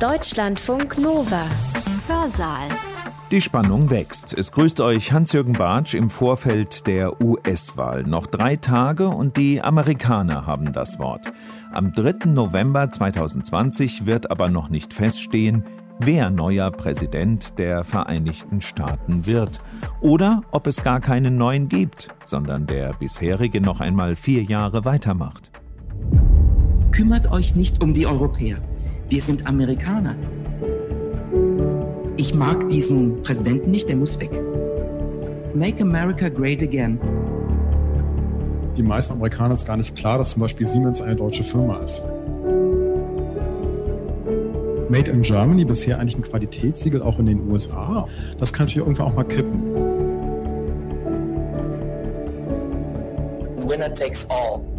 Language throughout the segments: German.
Deutschlandfunk Nova. Hörsaal. Die Spannung wächst. Es grüßt euch Hans-Jürgen Bartsch im Vorfeld der US-Wahl. Noch drei Tage und die Amerikaner haben das Wort. Am 3. November 2020 wird aber noch nicht feststehen, wer neuer Präsident der Vereinigten Staaten wird. Oder ob es gar keinen neuen gibt, sondern der bisherige noch einmal vier Jahre weitermacht. Kümmert euch nicht um die Europäer. Wir sind Amerikaner. Ich mag diesen Präsidenten nicht, der muss weg. Make America Great Again. Die meisten Amerikaner ist gar nicht klar, dass zum Beispiel Siemens eine deutsche Firma ist. Made in Germany, bisher eigentlich ein Qualitätssiegel auch in den USA. Das kann natürlich irgendwann auch mal kippen. Winner takes all.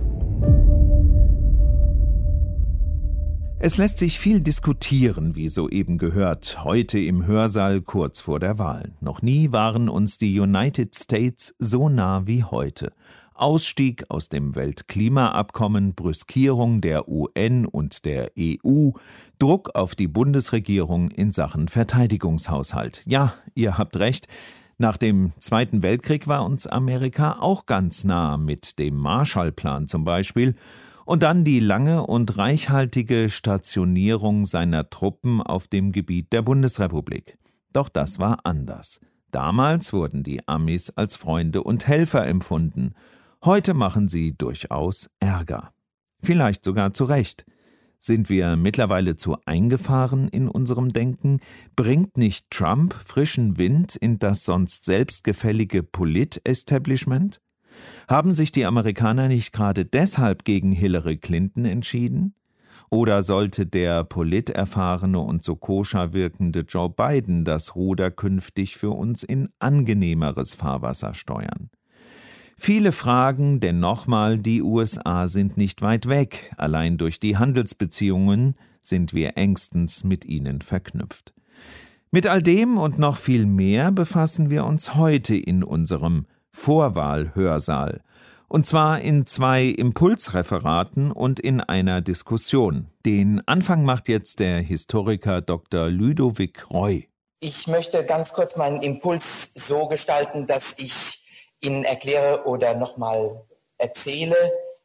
Es lässt sich viel diskutieren, wie soeben gehört, heute im Hörsaal kurz vor der Wahl. Noch nie waren uns die United States so nah wie heute. Ausstieg aus dem Weltklimaabkommen, Brüskierung der UN und der EU, Druck auf die Bundesregierung in Sachen Verteidigungshaushalt. Ja, ihr habt recht. Nach dem Zweiten Weltkrieg war uns Amerika auch ganz nah mit dem Marshallplan zum Beispiel und dann die lange und reichhaltige Stationierung seiner Truppen auf dem Gebiet der Bundesrepublik. Doch das war anders. Damals wurden die Amis als Freunde und Helfer empfunden, Heute machen sie durchaus Ärger. Vielleicht sogar zu Recht. Sind wir mittlerweile zu eingefahren in unserem Denken? Bringt nicht Trump frischen Wind in das sonst selbstgefällige Polit-Establishment? Haben sich die Amerikaner nicht gerade deshalb gegen Hillary Clinton entschieden? Oder sollte der politerfahrene und so koscher wirkende Joe Biden das Ruder künftig für uns in angenehmeres Fahrwasser steuern? Viele fragen, denn nochmal, die USA sind nicht weit weg, allein durch die Handelsbeziehungen sind wir engstens mit ihnen verknüpft. Mit all dem und noch viel mehr befassen wir uns heute in unserem Vorwahlhörsaal, und zwar in zwei Impulsreferaten und in einer Diskussion. Den Anfang macht jetzt der Historiker Dr. Ludovic Roy. Ich möchte ganz kurz meinen Impuls so gestalten, dass ich Ihnen erkläre oder nochmal erzähle,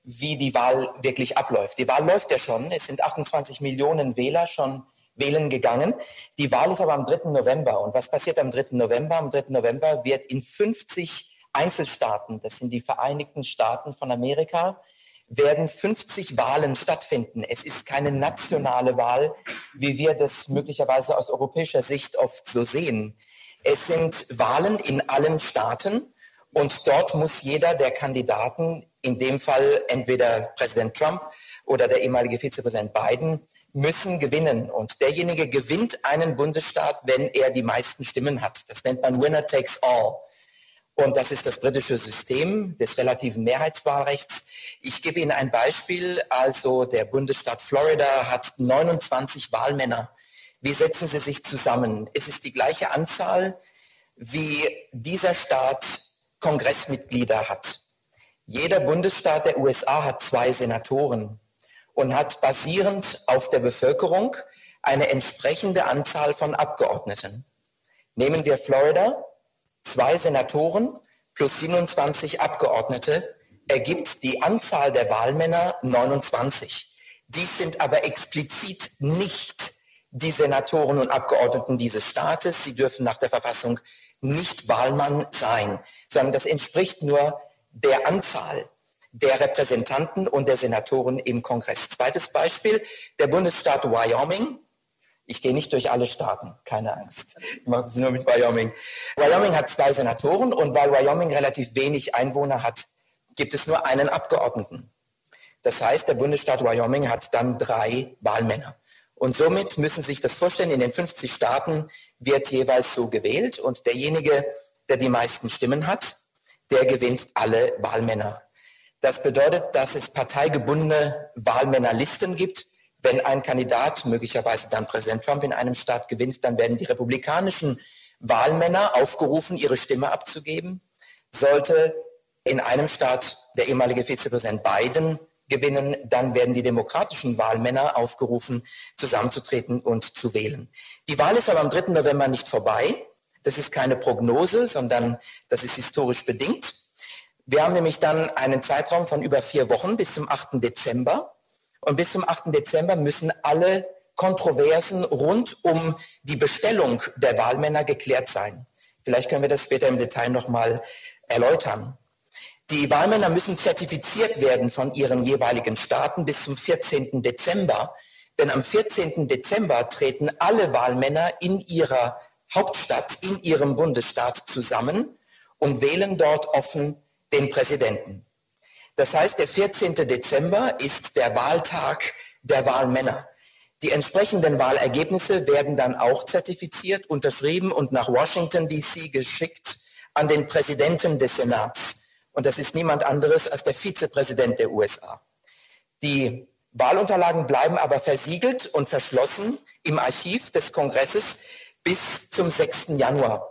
wie die Wahl wirklich abläuft. Die Wahl läuft ja schon. Es sind 28 Millionen Wähler schon wählen gegangen. Die Wahl ist aber am 3. November. Und was passiert am 3. November? Am 3. November wird in 50 Einzelstaaten, das sind die Vereinigten Staaten von Amerika, werden 50 Wahlen stattfinden. Es ist keine nationale Wahl, wie wir das möglicherweise aus europäischer Sicht oft so sehen. Es sind Wahlen in allen Staaten und dort muss jeder der Kandidaten, in dem Fall entweder Präsident Trump oder der ehemalige Vizepräsident Biden, müssen gewinnen. Und derjenige gewinnt einen Bundesstaat, wenn er die meisten Stimmen hat. Das nennt man Winner takes all. Und das ist das britische System des relativen Mehrheitswahlrechts. Ich gebe Ihnen ein Beispiel. Also der Bundesstaat Florida hat 29 Wahlmänner. Wie setzen sie sich zusammen? Es ist die gleiche Anzahl, wie dieser Staat Kongressmitglieder hat. Jeder Bundesstaat der USA hat zwei Senatoren und hat basierend auf der Bevölkerung eine entsprechende Anzahl von Abgeordneten. Nehmen wir Florida, zwei Senatoren plus 27 Abgeordnete ergibt die Anzahl der Wahlmänner 29. Dies sind aber explizit nicht die Senatoren und Abgeordneten dieses Staates. Sie dürfen nach der Verfassung nicht Wahlmann sein, sondern das entspricht nur der Anzahl der Repräsentanten und der Senatoren im Kongress. Zweites Beispiel, der Bundesstaat Wyoming. Ich gehe nicht durch alle Staaten, keine Angst. Ich mache das nur mit Wyoming. Wyoming hat zwei Senatoren und weil Wyoming relativ wenig Einwohner hat, gibt es nur einen Abgeordneten. Das heißt, der Bundesstaat Wyoming hat dann drei Wahlmänner. Und somit müssen Sie sich das vorstellen, in den 50 Staaten wird jeweils so gewählt und derjenige, der die meisten Stimmen hat, der gewinnt alle Wahlmänner. Das bedeutet, dass es parteigebundene Wahlmännerlisten gibt. Wenn ein Kandidat, möglicherweise dann Präsident Trump in einem Staat gewinnt, dann werden die republikanischen Wahlmänner aufgerufen, ihre Stimme abzugeben. Sollte in einem Staat der ehemalige Vizepräsident Biden gewinnen, dann werden die demokratischen Wahlmänner aufgerufen, zusammenzutreten und zu wählen. Die Wahl ist aber am 3. November nicht vorbei. Das ist keine Prognose, sondern das ist historisch bedingt. Wir haben nämlich dann einen Zeitraum von über vier Wochen bis zum 8. Dezember. Und bis zum 8. Dezember müssen alle Kontroversen rund um die Bestellung der Wahlmänner geklärt sein. Vielleicht können wir das später im Detail nochmal erläutern. Die Wahlmänner müssen zertifiziert werden von ihren jeweiligen Staaten bis zum 14. Dezember. Denn am 14. Dezember treten alle Wahlmänner in ihrer Hauptstadt, in ihrem Bundesstaat zusammen und wählen dort offen den Präsidenten. Das heißt, der 14. Dezember ist der Wahltag der Wahlmänner. Die entsprechenden Wahlergebnisse werden dann auch zertifiziert, unterschrieben und nach Washington, DC geschickt an den Präsidenten des Senats. Und das ist niemand anderes als der Vizepräsident der USA. Die Wahlunterlagen bleiben aber versiegelt und verschlossen im Archiv des Kongresses bis zum 6. Januar.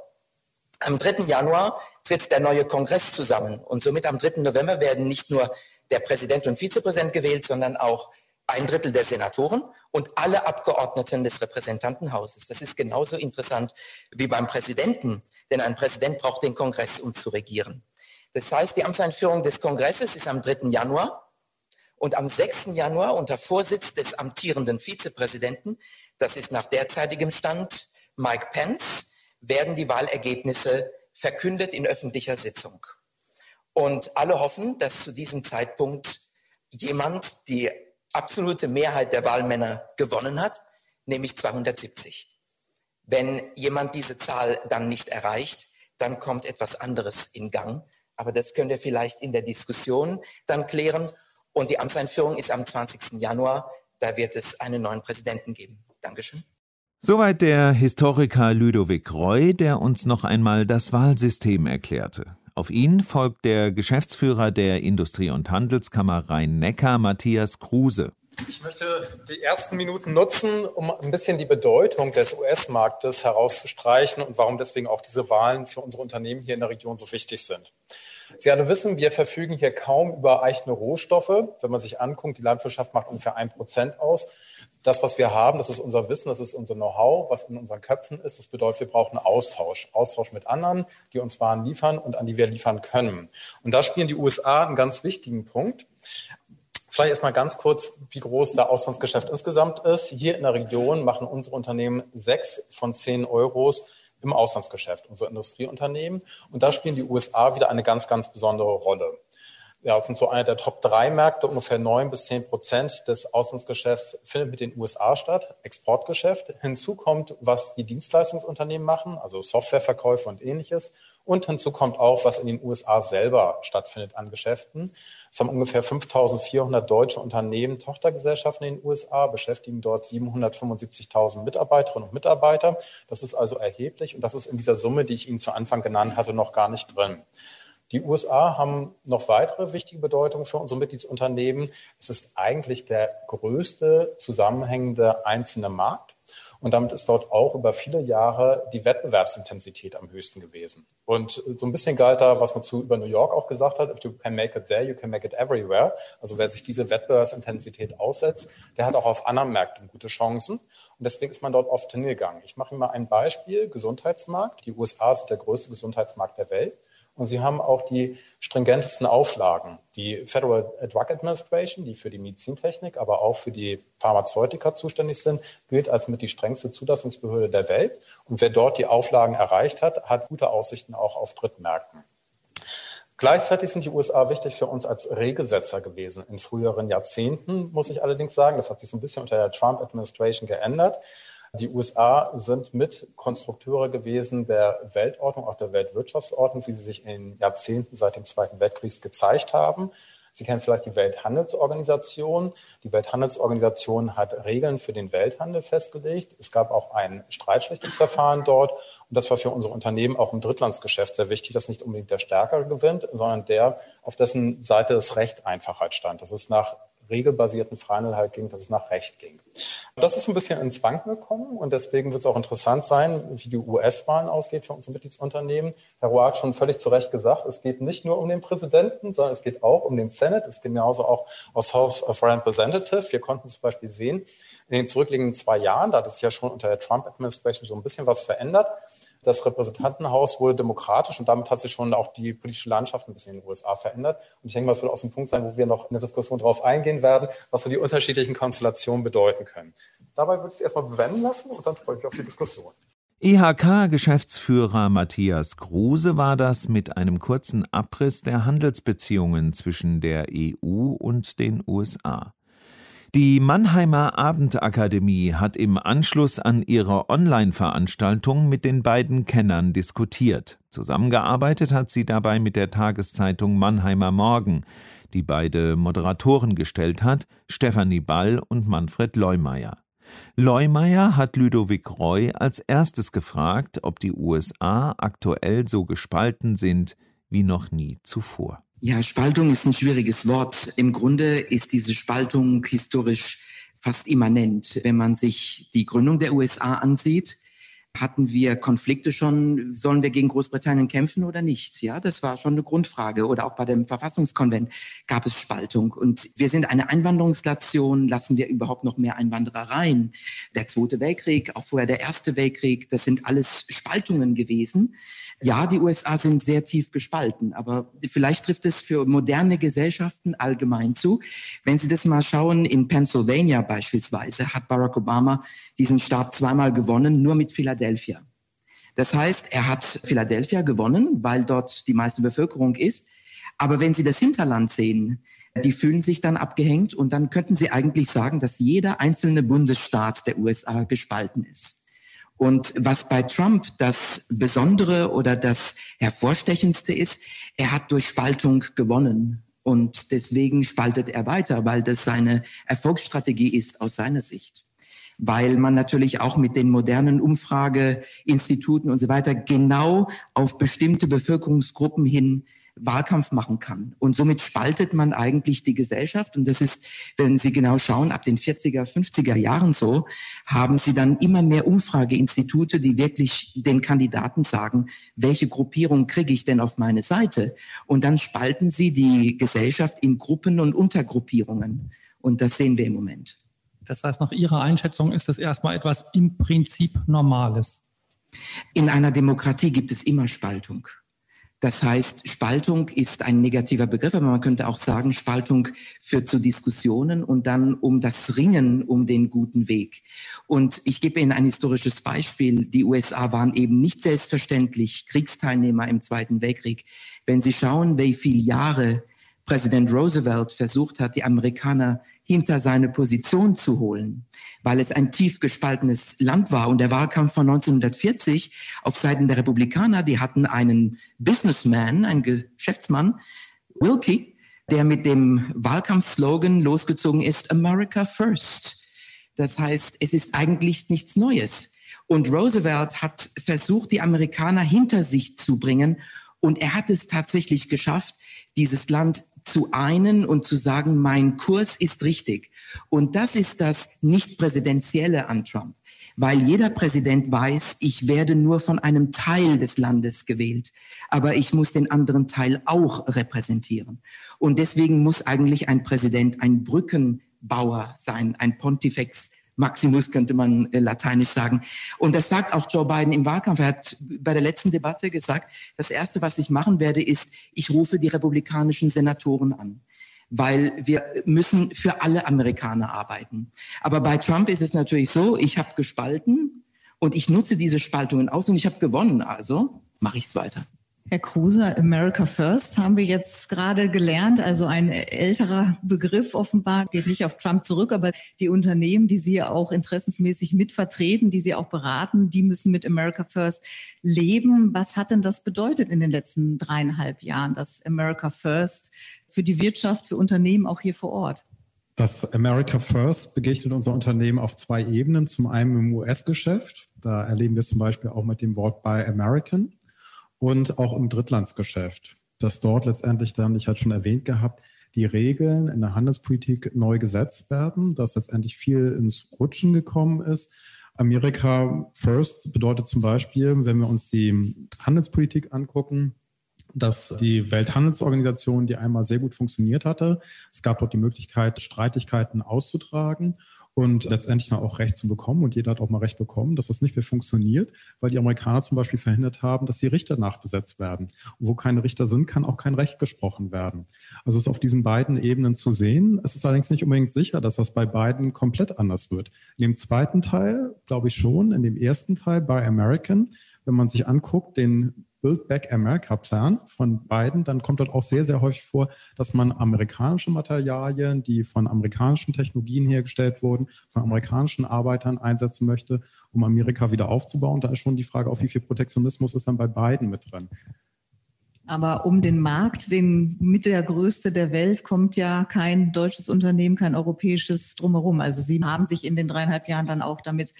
Am 3. Januar tritt der neue Kongress zusammen und somit am 3. November werden nicht nur der Präsident und Vizepräsident gewählt, sondern auch ein Drittel der Senatoren und alle Abgeordneten des Repräsentantenhauses. Das ist genauso interessant wie beim Präsidenten, denn ein Präsident braucht den Kongress, um zu regieren. Das heißt, die Amtseinführung des Kongresses ist am 3. Januar und am 6. Januar unter Vorsitz des amtierenden Vizepräsidenten, das ist nach derzeitigem Stand Mike Pence, werden die Wahlergebnisse verkündet in öffentlicher Sitzung. Und alle hoffen, dass zu diesem Zeitpunkt jemand die absolute Mehrheit der Wahlmänner gewonnen hat, nämlich 270. Wenn jemand diese Zahl dann nicht erreicht, dann kommt etwas anderes in Gang. Aber das können wir vielleicht in der Diskussion dann klären. Und die Amtseinführung ist am 20. Januar. Da wird es einen neuen Präsidenten geben. Dankeschön. Soweit der Historiker Ludovic Roy, der uns noch einmal das Wahlsystem erklärte. Auf ihn folgt der Geschäftsführer der Industrie- und Handelskammer Rhein-Neckar, Matthias Kruse. Ich möchte die ersten Minuten nutzen, um ein bisschen die Bedeutung des US-Marktes herauszustreichen und warum deswegen auch diese Wahlen für unsere Unternehmen hier in der Region so wichtig sind. Sie alle wissen, wir verfügen hier kaum über eigene Rohstoffe. Wenn man sich anguckt, die Landwirtschaft macht ungefähr ein Prozent aus. Das, was wir haben, das ist unser Wissen, das ist unser Know-how, was in unseren Köpfen ist. Das bedeutet, wir brauchen Austausch. Austausch mit anderen, die uns Waren liefern und an die wir liefern können. Und da spielen die USA einen ganz wichtigen Punkt. Vielleicht erstmal ganz kurz, wie groß der Auslandsgeschäft insgesamt ist. Hier in der Region machen unsere Unternehmen sechs von zehn Euros im Auslandsgeschäft, unsere Industrieunternehmen. Und da spielen die USA wieder eine ganz, ganz besondere Rolle. Ja, das sind so eine der Top drei Märkte, ungefähr neun bis zehn Prozent des Auslandsgeschäfts findet mit den USA statt, Exportgeschäft. Hinzu kommt, was die Dienstleistungsunternehmen machen, also Softwareverkäufe und ähnliches. Und hinzu kommt auch, was in den USA selber stattfindet an Geschäften. Es haben ungefähr 5.400 deutsche Unternehmen Tochtergesellschaften in den USA, beschäftigen dort 775.000 Mitarbeiterinnen und Mitarbeiter. Das ist also erheblich und das ist in dieser Summe, die ich Ihnen zu Anfang genannt hatte, noch gar nicht drin. Die USA haben noch weitere wichtige Bedeutung für unsere Mitgliedsunternehmen. Es ist eigentlich der größte zusammenhängende einzelne Markt. Und damit ist dort auch über viele Jahre die Wettbewerbsintensität am höchsten gewesen. Und so ein bisschen galt da, was man zu über New York auch gesagt hat, if you can make it there, you can make it everywhere. Also wer sich diese Wettbewerbsintensität aussetzt, der hat auch auf anderen Märkten gute Chancen. Und deswegen ist man dort oft hingegangen. Ich mache Ihnen mal ein Beispiel, Gesundheitsmarkt. Die USA sind der größte Gesundheitsmarkt der Welt. Und sie haben auch die stringentesten Auflagen. Die Federal Drug Administration, die für die Medizintechnik, aber auch für die Pharmazeutika zuständig sind, gilt als mit die strengste Zulassungsbehörde der Welt. Und wer dort die Auflagen erreicht hat, hat gute Aussichten auch auf Drittmärkten. Gleichzeitig sind die USA wichtig für uns als Regelsetzer gewesen in früheren Jahrzehnten, muss ich allerdings sagen. Das hat sich so ein bisschen unter der Trump-Administration geändert. Die USA sind mit Konstrukteure gewesen der Weltordnung, auch der Weltwirtschaftsordnung, wie sie sich in Jahrzehnten seit dem Zweiten Weltkrieg gezeigt haben. Sie kennen vielleicht die Welthandelsorganisation. Die Welthandelsorganisation hat Regeln für den Welthandel festgelegt. Es gab auch ein Streitschlichtungsverfahren dort. Und das war für unsere Unternehmen auch im Drittlandsgeschäft sehr wichtig, dass nicht unbedingt der Stärkere gewinnt, sondern der, auf dessen Seite das Recht Einfachheit stand. Das ist nach regelbasierten Freihandel halt ging, dass es nach Recht ging. Das ist ein bisschen ins Wanken gekommen und deswegen wird es auch interessant sein, wie die US-Wahlen ausgeht für unsere Mitgliedsunternehmen. Herr Rohr hat schon völlig zu Recht gesagt, es geht nicht nur um den Präsidenten, sondern es geht auch um den Senate. Es geht genauso auch aus House of Representatives. Wir konnten zum Beispiel sehen, in den zurückliegenden zwei Jahren, da hat es ja schon unter der Trump-Administration so ein bisschen was verändert, das Repräsentantenhaus wurde demokratisch und damit hat sich schon auch die politische Landschaft ein bisschen in den USA verändert. Und ich denke mal, das wird auch so ein Punkt sein, wo wir noch in der Diskussion darauf eingehen werden, was so die unterschiedlichen Konstellationen bedeuten können. Dabei würde ich es erstmal bewenden lassen und dann freue ich mich auf die Diskussion. IHK-Geschäftsführer Matthias Kruse war das mit einem kurzen Abriss der Handelsbeziehungen zwischen der EU und den USA. Die Mannheimer Abendakademie hat im Anschluss an ihre Online-Veranstaltung mit den beiden Kennern diskutiert. Zusammengearbeitet hat sie dabei mit der Tageszeitung Mannheimer Morgen, die beide Moderatoren gestellt hat, Stefanie Ball und Manfred Leumeier. Leumeier hat Ludovic Roy als erstes gefragt, ob die USA aktuell so gespalten sind wie noch nie zuvor. Ja, Spaltung ist ein schwieriges Wort. Im Grunde ist diese Spaltung historisch fast immanent. Wenn man sich die Gründung der USA ansieht, hatten wir Konflikte schon, sollen wir gegen Großbritannien kämpfen oder nicht? Ja, das war schon eine Grundfrage. Oder auch bei dem Verfassungskonvent gab es Spaltung. Und wir sind eine Einwanderungsnation, lassen wir überhaupt noch mehr Einwanderer rein? Der Zweite Weltkrieg, auch vorher der Erste Weltkrieg, das sind alles Spaltungen gewesen. Ja, die USA sind sehr tief gespalten, aber vielleicht trifft es für moderne Gesellschaften allgemein zu. Wenn Sie das mal schauen, in Pennsylvania beispielsweise hat Barack Obama diesen Staat zweimal gewonnen, nur mit Philadelphia. Das heißt, er hat Philadelphia gewonnen, weil dort die meiste Bevölkerung ist. Aber wenn Sie das Hinterland sehen, die fühlen sich dann abgehängt und dann könnten Sie eigentlich sagen, dass jeder einzelne Bundesstaat der USA gespalten ist. Und was bei Trump das Besondere oder das Hervorstechendste ist, er hat durch Spaltung gewonnen. Und deswegen spaltet er weiter, weil das seine Erfolgsstrategie ist aus seiner Sicht. Weil man natürlich auch mit den modernen Umfrageinstituten und so weiter genau auf bestimmte Bevölkerungsgruppen hin Wahlkampf machen kann. Und somit spaltet man eigentlich die Gesellschaft. Und das ist, wenn Sie genau schauen, ab den 40er, 50er Jahren so, haben Sie dann immer mehr Umfrageinstitute, die wirklich den Kandidaten sagen, welche Gruppierung kriege ich denn auf meine Seite? Und dann spalten Sie die Gesellschaft in Gruppen und Untergruppierungen. Und das sehen wir im Moment. Das heißt, nach Ihrer Einschätzung ist das erstmal etwas im Prinzip Normales. In einer Demokratie gibt es immer Spaltung. Das heißt, Spaltung ist ein negativer Begriff, aber man könnte auch sagen, Spaltung führt zu Diskussionen und dann um das Ringen um den guten Weg. Und ich gebe Ihnen ein historisches Beispiel. Die USA waren eben nicht selbstverständlich Kriegsteilnehmer im Zweiten Weltkrieg. Wenn Sie schauen, wie viele Jahre Präsident Roosevelt versucht hat, die Amerikaner hinter seine Position zu holen, weil es ein tief gespaltenes Land war. Und der Wahlkampf von 1940 auf Seiten der Republikaner, die hatten einen Businessman, einen Geschäftsmann, Wilkie, der mit dem Wahlkampfslogan losgezogen ist, America First. Das heißt, es ist eigentlich nichts Neues. Und Roosevelt hat versucht, die Amerikaner hinter sich zu bringen. Und er hat es tatsächlich geschafft, dieses Land zu einen und zu sagen, mein Kurs ist richtig. Und das ist das nicht-präsidentielle an Trump, weil jeder Präsident weiß, ich werde nur von einem Teil des Landes gewählt, aber ich muss den anderen Teil auch repräsentieren. Und deswegen muss eigentlich ein Präsident ein Brückenbauer sein, ein Pontifex Maximus könnte man äh, lateinisch sagen. Und das sagt auch Joe Biden im Wahlkampf. Er hat bei der letzten Debatte gesagt, das Erste, was ich machen werde, ist, ich rufe die republikanischen Senatoren an weil wir müssen für alle Amerikaner arbeiten. Aber bei Trump ist es natürlich so, ich habe gespalten und ich nutze diese Spaltungen aus und ich habe gewonnen, also mache ich es weiter. Herr Kruse, America First haben wir jetzt gerade gelernt. Also ein älterer Begriff offenbar geht nicht auf Trump zurück, aber die Unternehmen, die Sie ja auch interessensmäßig mitvertreten, die Sie auch beraten, die müssen mit America First leben. Was hat denn das bedeutet in den letzten dreieinhalb Jahren, das America First für die Wirtschaft, für Unternehmen auch hier vor Ort? Das America First begegnet unser Unternehmen auf zwei Ebenen. Zum einen im US-Geschäft. Da erleben wir zum Beispiel auch mit dem Wort Buy American und auch im Drittlandsgeschäft, dass dort letztendlich dann, ich hatte schon erwähnt gehabt, die Regeln in der Handelspolitik neu gesetzt werden, dass letztendlich viel ins Rutschen gekommen ist. Amerika First bedeutet zum Beispiel, wenn wir uns die Handelspolitik angucken, dass die Welthandelsorganisation, die einmal sehr gut funktioniert hatte, es gab dort die Möglichkeit, Streitigkeiten auszutragen und letztendlich auch Recht zu bekommen. Und jeder hat auch mal Recht bekommen, dass das nicht mehr funktioniert, weil die Amerikaner zum Beispiel verhindert haben, dass die Richter nachbesetzt werden. Und wo keine Richter sind, kann auch kein Recht gesprochen werden. Also es ist auf diesen beiden Ebenen zu sehen. Es ist allerdings nicht unbedingt sicher, dass das bei beiden komplett anders wird. In dem zweiten Teil glaube ich schon, in dem ersten Teil bei American, wenn man sich anguckt, den Build Back America Plan von beiden, dann kommt dort auch sehr, sehr häufig vor, dass man amerikanische Materialien, die von amerikanischen Technologien hergestellt wurden, von amerikanischen Arbeitern einsetzen möchte, um Amerika wieder aufzubauen. Da ist schon die Frage, auf wie viel Protektionismus ist dann bei beiden mit drin. Aber um den Markt, den mit der größte der Welt, kommt ja kein deutsches Unternehmen, kein europäisches drumherum. Also Sie haben sich in den dreieinhalb Jahren dann auch damit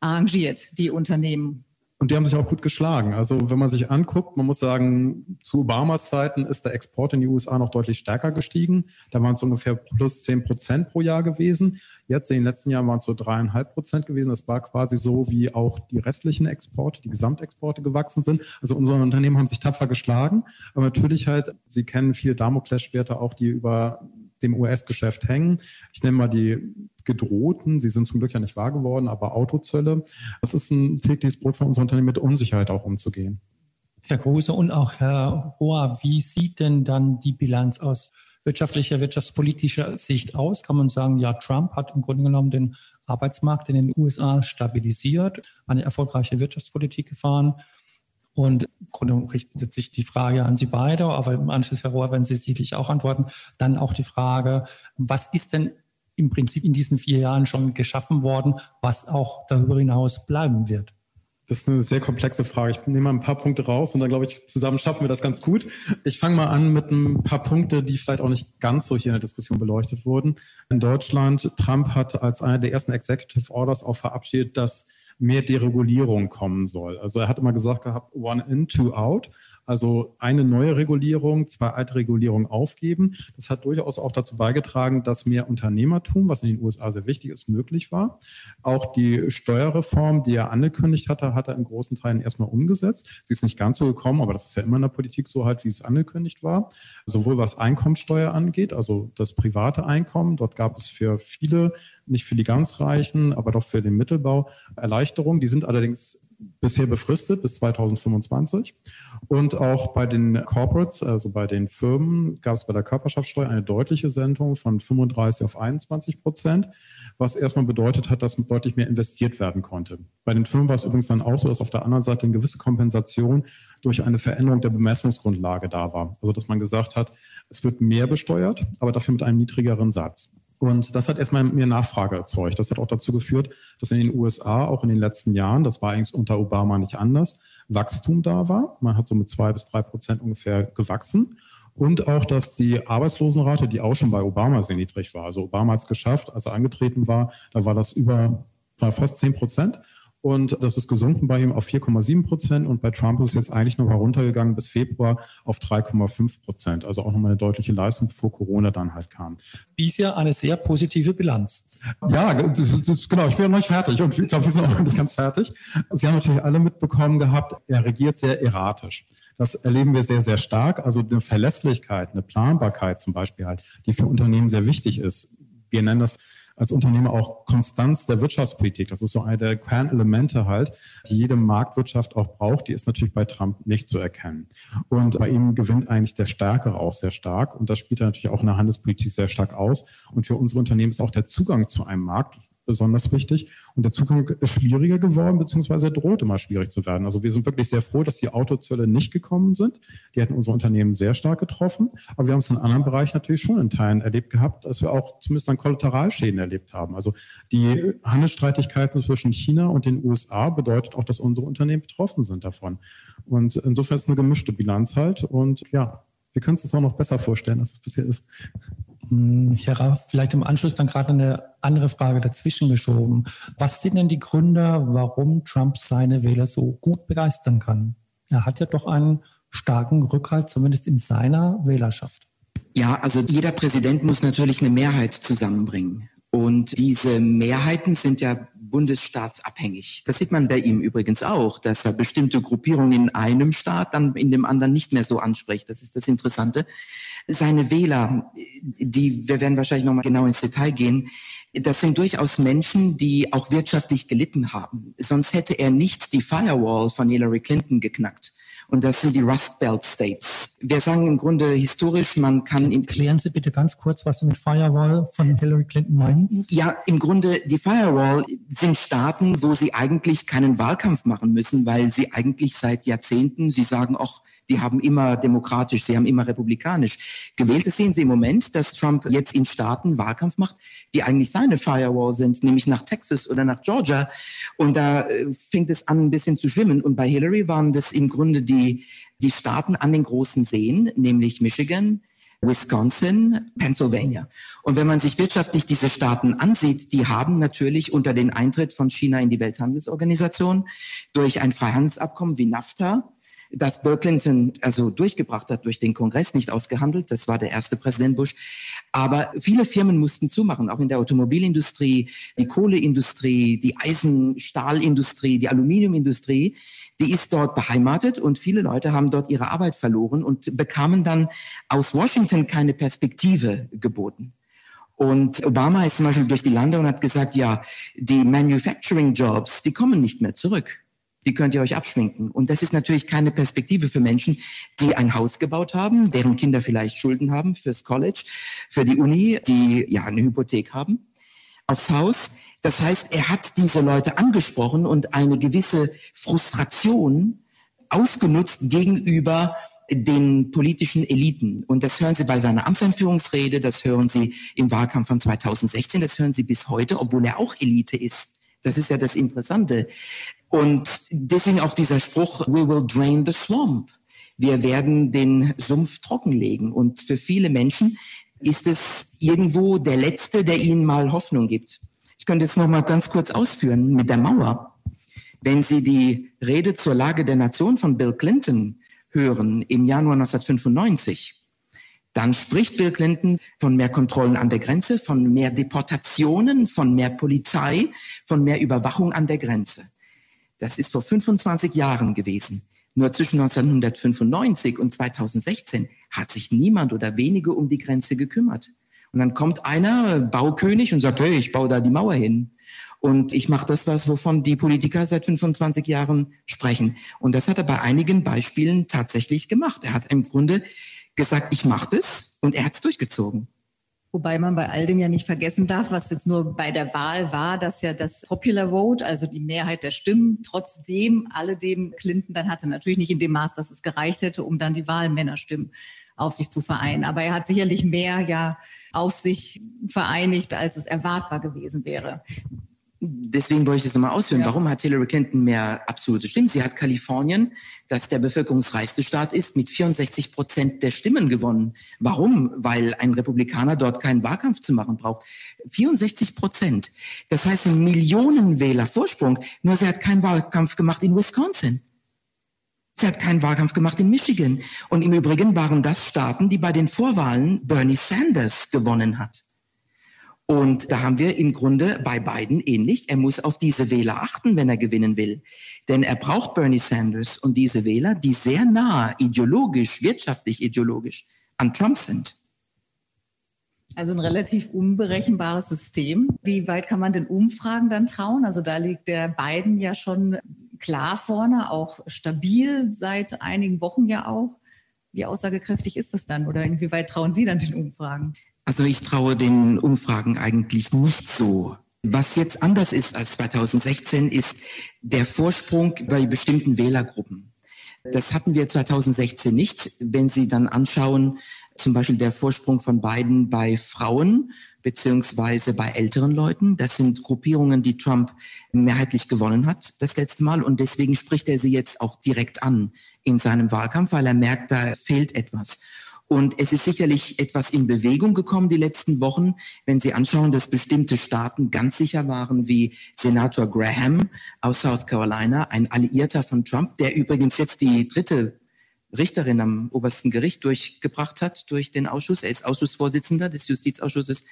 arrangiert, die Unternehmen und die haben sich auch gut geschlagen. Also wenn man sich anguckt, man muss sagen, zu Obamas Zeiten ist der Export in die USA noch deutlich stärker gestiegen. Da waren es ungefähr plus zehn Prozent pro Jahr gewesen. Jetzt in den letzten Jahren waren es so dreieinhalb Prozent gewesen. Das war quasi so, wie auch die restlichen Exporte, die Gesamtexporte gewachsen sind. Also unsere Unternehmen haben sich tapfer geschlagen. Aber natürlich halt, Sie kennen viele Damoklesschwerter auch, die über dem US-Geschäft hängen. Ich nenne mal die gedrohten, sie sind zum Glück ja nicht wahr geworden, aber Autozölle. Das ist ein tägliches Brot für unser Unternehmen, mit Unsicherheit auch umzugehen. Herr Kruse und auch Herr Rohr, wie sieht denn dann die Bilanz aus wirtschaftlicher, wirtschaftspolitischer Sicht aus? Kann man sagen, ja, Trump hat im Grunde genommen den Arbeitsmarkt in den USA stabilisiert, eine erfolgreiche Wirtschaftspolitik gefahren. Und im Grunde richtet sich die Frage an Sie beide, aber im Anschluss, Herr Rohr, wenn Sie sicherlich auch antworten, dann auch die Frage, was ist denn im Prinzip in diesen vier Jahren schon geschaffen worden, was auch darüber hinaus bleiben wird? Das ist eine sehr komplexe Frage. Ich nehme mal ein paar Punkte raus und dann glaube ich, zusammen schaffen wir das ganz gut. Ich fange mal an mit ein paar Punkte, die vielleicht auch nicht ganz so hier in der Diskussion beleuchtet wurden. In Deutschland, Trump hat als einer der ersten Executive Orders auch verabschiedet, dass mehr Deregulierung kommen soll. Also er hat immer gesagt gehabt, one in, two out. Also eine neue Regulierung, zwei alte Regulierungen aufgeben. Das hat durchaus auch dazu beigetragen, dass mehr Unternehmertum, was in den USA sehr wichtig ist, möglich war. Auch die Steuerreform, die er angekündigt hatte, hat er in großen Teilen erstmal umgesetzt. Sie ist nicht ganz so gekommen, aber das ist ja immer in der Politik so halt, wie es angekündigt war. Sowohl was Einkommensteuer angeht, also das private Einkommen. Dort gab es für viele, nicht für die ganz Reichen, aber doch für den Mittelbau Erleichterungen. Die sind allerdings bisher befristet bis 2025. Und auch bei den Corporates, also bei den Firmen, gab es bei der Körperschaftssteuer eine deutliche Senkung von 35 auf 21 Prozent, was erstmal bedeutet hat, dass deutlich mehr investiert werden konnte. Bei den Firmen war es übrigens dann auch so, dass auf der anderen Seite eine gewisse Kompensation durch eine Veränderung der Bemessungsgrundlage da war. Also dass man gesagt hat, es wird mehr besteuert, aber dafür mit einem niedrigeren Satz. Und das hat erstmal mehr Nachfrage erzeugt. Das hat auch dazu geführt, dass in den USA auch in den letzten Jahren, das war eigentlich unter Obama nicht anders, Wachstum da war. Man hat so mit zwei bis drei Prozent ungefähr gewachsen. Und auch, dass die Arbeitslosenrate, die auch schon bei Obama sehr niedrig war. Also Obama hat es geschafft, als er angetreten war, da war das über war fast zehn Prozent. Und das ist gesunken bei ihm auf 4,7 Prozent und bei Trump ist es jetzt eigentlich noch heruntergegangen bis Februar auf 3,5 Prozent. Also auch nochmal eine deutliche Leistung, bevor Corona dann halt kam. Bisher eine sehr positive Bilanz. Ja, das, das, genau. Ich bin noch nicht fertig und ich glaube, wir sind auch noch nicht ganz fertig. Sie haben natürlich alle mitbekommen gehabt, er regiert sehr erratisch. Das erleben wir sehr, sehr stark. Also eine Verlässlichkeit, eine Planbarkeit zum Beispiel halt, die für Unternehmen sehr wichtig ist. Wir nennen das als Unternehmer auch Konstanz der Wirtschaftspolitik. Das ist so eine der Kernelemente halt, die jede Marktwirtschaft auch braucht. Die ist natürlich bei Trump nicht zu erkennen. Und bei ihm gewinnt eigentlich der Stärkere auch sehr stark. Und das spielt natürlich auch in der Handelspolitik sehr stark aus. Und für unsere Unternehmen ist auch der Zugang zu einem Markt besonders wichtig. Und der Zugang ist schwieriger geworden, beziehungsweise droht immer schwierig zu werden. Also wir sind wirklich sehr froh, dass die Autozölle nicht gekommen sind. Die hätten unsere Unternehmen sehr stark getroffen. Aber wir haben es in anderen Bereichen natürlich schon in Teilen erlebt gehabt, dass wir auch zumindest an Kollateralschäden erlebt haben. Also die Handelsstreitigkeiten zwischen China und den USA bedeutet auch, dass unsere Unternehmen betroffen sind davon. Und insofern ist es eine gemischte Bilanz halt. Und ja, wir können es uns auch noch besser vorstellen, als es bisher ist. Hm, Herr Raff, vielleicht im Anschluss dann gerade eine andere Frage dazwischen geschoben. Was sind denn die Gründe, warum Trump seine Wähler so gut begeistern kann? Er hat ja doch einen starken Rückhalt, zumindest in seiner Wählerschaft. Ja, also jeder Präsident muss natürlich eine Mehrheit zusammenbringen. Und diese Mehrheiten sind ja bundesstaatsabhängig. Das sieht man bei ihm übrigens auch, dass er bestimmte Gruppierungen in einem Staat dann in dem anderen nicht mehr so anspricht. Das ist das Interessante. Seine Wähler, die, wir werden wahrscheinlich nochmal genau ins Detail gehen, das sind durchaus Menschen, die auch wirtschaftlich gelitten haben. Sonst hätte er nicht die Firewall von Hillary Clinton geknackt. Und das sind die Rust Belt States. Wir sagen im Grunde historisch, man kann... Klären Sie bitte ganz kurz, was Sie mit Firewall von Hillary Clinton meinen. Ja, im Grunde, die Firewall sind Staaten, wo Sie eigentlich keinen Wahlkampf machen müssen, weil Sie eigentlich seit Jahrzehnten, Sie sagen auch, die haben immer demokratisch, sie haben immer republikanisch gewählt. Das sehen Sie im Moment, dass Trump jetzt in Staaten Wahlkampf macht, die eigentlich seine Firewall sind, nämlich nach Texas oder nach Georgia. Und da äh, fängt es an, ein bisschen zu schwimmen. Und bei Hillary waren das im Grunde die, die Staaten an den großen Seen, nämlich Michigan, Wisconsin, Pennsylvania. Und wenn man sich wirtschaftlich diese Staaten ansieht, die haben natürlich unter den Eintritt von China in die Welthandelsorganisation durch ein Freihandelsabkommen wie NAFTA das Bill Clinton also durchgebracht hat durch den Kongress, nicht ausgehandelt. Das war der erste Präsident Bush. Aber viele Firmen mussten zumachen, auch in der Automobilindustrie, die Kohleindustrie, die Eisenstahlindustrie, die Aluminiumindustrie. Die ist dort beheimatet und viele Leute haben dort ihre Arbeit verloren und bekamen dann aus Washington keine Perspektive geboten. Und Obama ist zum Beispiel durch die Lande und hat gesagt, ja, die Manufacturing Jobs, die kommen nicht mehr zurück die könnt ihr euch abschminken. Und das ist natürlich keine Perspektive für Menschen, die ein Haus gebaut haben, deren Kinder vielleicht Schulden haben fürs College, für die Uni, die ja eine Hypothek haben aufs Haus. Das heißt, er hat diese Leute angesprochen und eine gewisse Frustration ausgenutzt gegenüber den politischen Eliten. Und das hören Sie bei seiner Amtseinführungsrede, das hören Sie im Wahlkampf von 2016, das hören Sie bis heute, obwohl er auch Elite ist. Das ist ja das Interessante. Und deswegen auch dieser Spruch, we will drain the swamp. Wir werden den Sumpf trockenlegen. Und für viele Menschen ist es irgendwo der Letzte, der ihnen mal Hoffnung gibt. Ich könnte es noch mal ganz kurz ausführen mit der Mauer. Wenn Sie die Rede zur Lage der Nation von Bill Clinton hören im Januar 1995, dann spricht Bill Clinton von mehr Kontrollen an der Grenze, von mehr Deportationen, von mehr Polizei, von mehr Überwachung an der Grenze. Das ist vor 25 Jahren gewesen. Nur zwischen 1995 und 2016 hat sich niemand oder wenige um die Grenze gekümmert. Und dann kommt einer, Baukönig, und sagt, hey, ich baue da die Mauer hin. Und ich mache das was, wovon die Politiker seit 25 Jahren sprechen. Und das hat er bei einigen Beispielen tatsächlich gemacht. Er hat im Grunde gesagt, ich mache das und er hat es durchgezogen. Wobei man bei all dem ja nicht vergessen darf, was jetzt nur bei der Wahl war, dass ja das Popular Vote, also die Mehrheit der Stimmen, trotzdem alledem Clinton dann hatte, natürlich nicht in dem Maß, dass es gereicht hätte, um dann die Wahlmännerstimmen auf sich zu vereinen. Aber er hat sicherlich mehr ja auf sich vereinigt, als es erwartbar gewesen wäre deswegen wollte ich das nochmal ausführen. Ja. Warum hat Hillary Clinton mehr absolute Stimmen? Sie hat Kalifornien, das der bevölkerungsreichste Staat ist, mit 64 Prozent der Stimmen gewonnen. Warum? Weil ein Republikaner dort keinen Wahlkampf zu machen braucht. 64 Prozent. Das heißt, ein Millionenwähler Vorsprung. Nur sie hat keinen Wahlkampf gemacht in Wisconsin. Sie hat keinen Wahlkampf gemacht in Michigan. Und im Übrigen waren das Staaten, die bei den Vorwahlen Bernie Sanders gewonnen hat. Und da haben wir im Grunde bei Biden ähnlich. Er muss auf diese Wähler achten, wenn er gewinnen will. Denn er braucht Bernie Sanders und diese Wähler, die sehr nah ideologisch, wirtschaftlich ideologisch an Trump sind. Also ein relativ unberechenbares System. Wie weit kann man den Umfragen dann trauen? Also da liegt der Biden ja schon klar vorne, auch stabil seit einigen Wochen ja auch. Wie aussagekräftig ist das dann oder inwieweit trauen Sie dann den Umfragen? Also ich traue den Umfragen eigentlich nicht so. Was jetzt anders ist als 2016, ist der Vorsprung bei bestimmten Wählergruppen. Das hatten wir 2016 nicht. Wenn Sie dann anschauen, zum Beispiel der Vorsprung von Biden bei Frauen beziehungsweise bei älteren Leuten. Das sind Gruppierungen, die Trump mehrheitlich gewonnen hat das letzte Mal. Und deswegen spricht er sie jetzt auch direkt an in seinem Wahlkampf, weil er merkt, da fehlt etwas. Und es ist sicherlich etwas in Bewegung gekommen die letzten Wochen, wenn Sie anschauen, dass bestimmte Staaten ganz sicher waren, wie Senator Graham aus South Carolina, ein Alliierter von Trump, der übrigens jetzt die dritte Richterin am obersten Gericht durchgebracht hat durch den Ausschuss. Er ist Ausschussvorsitzender des Justizausschusses.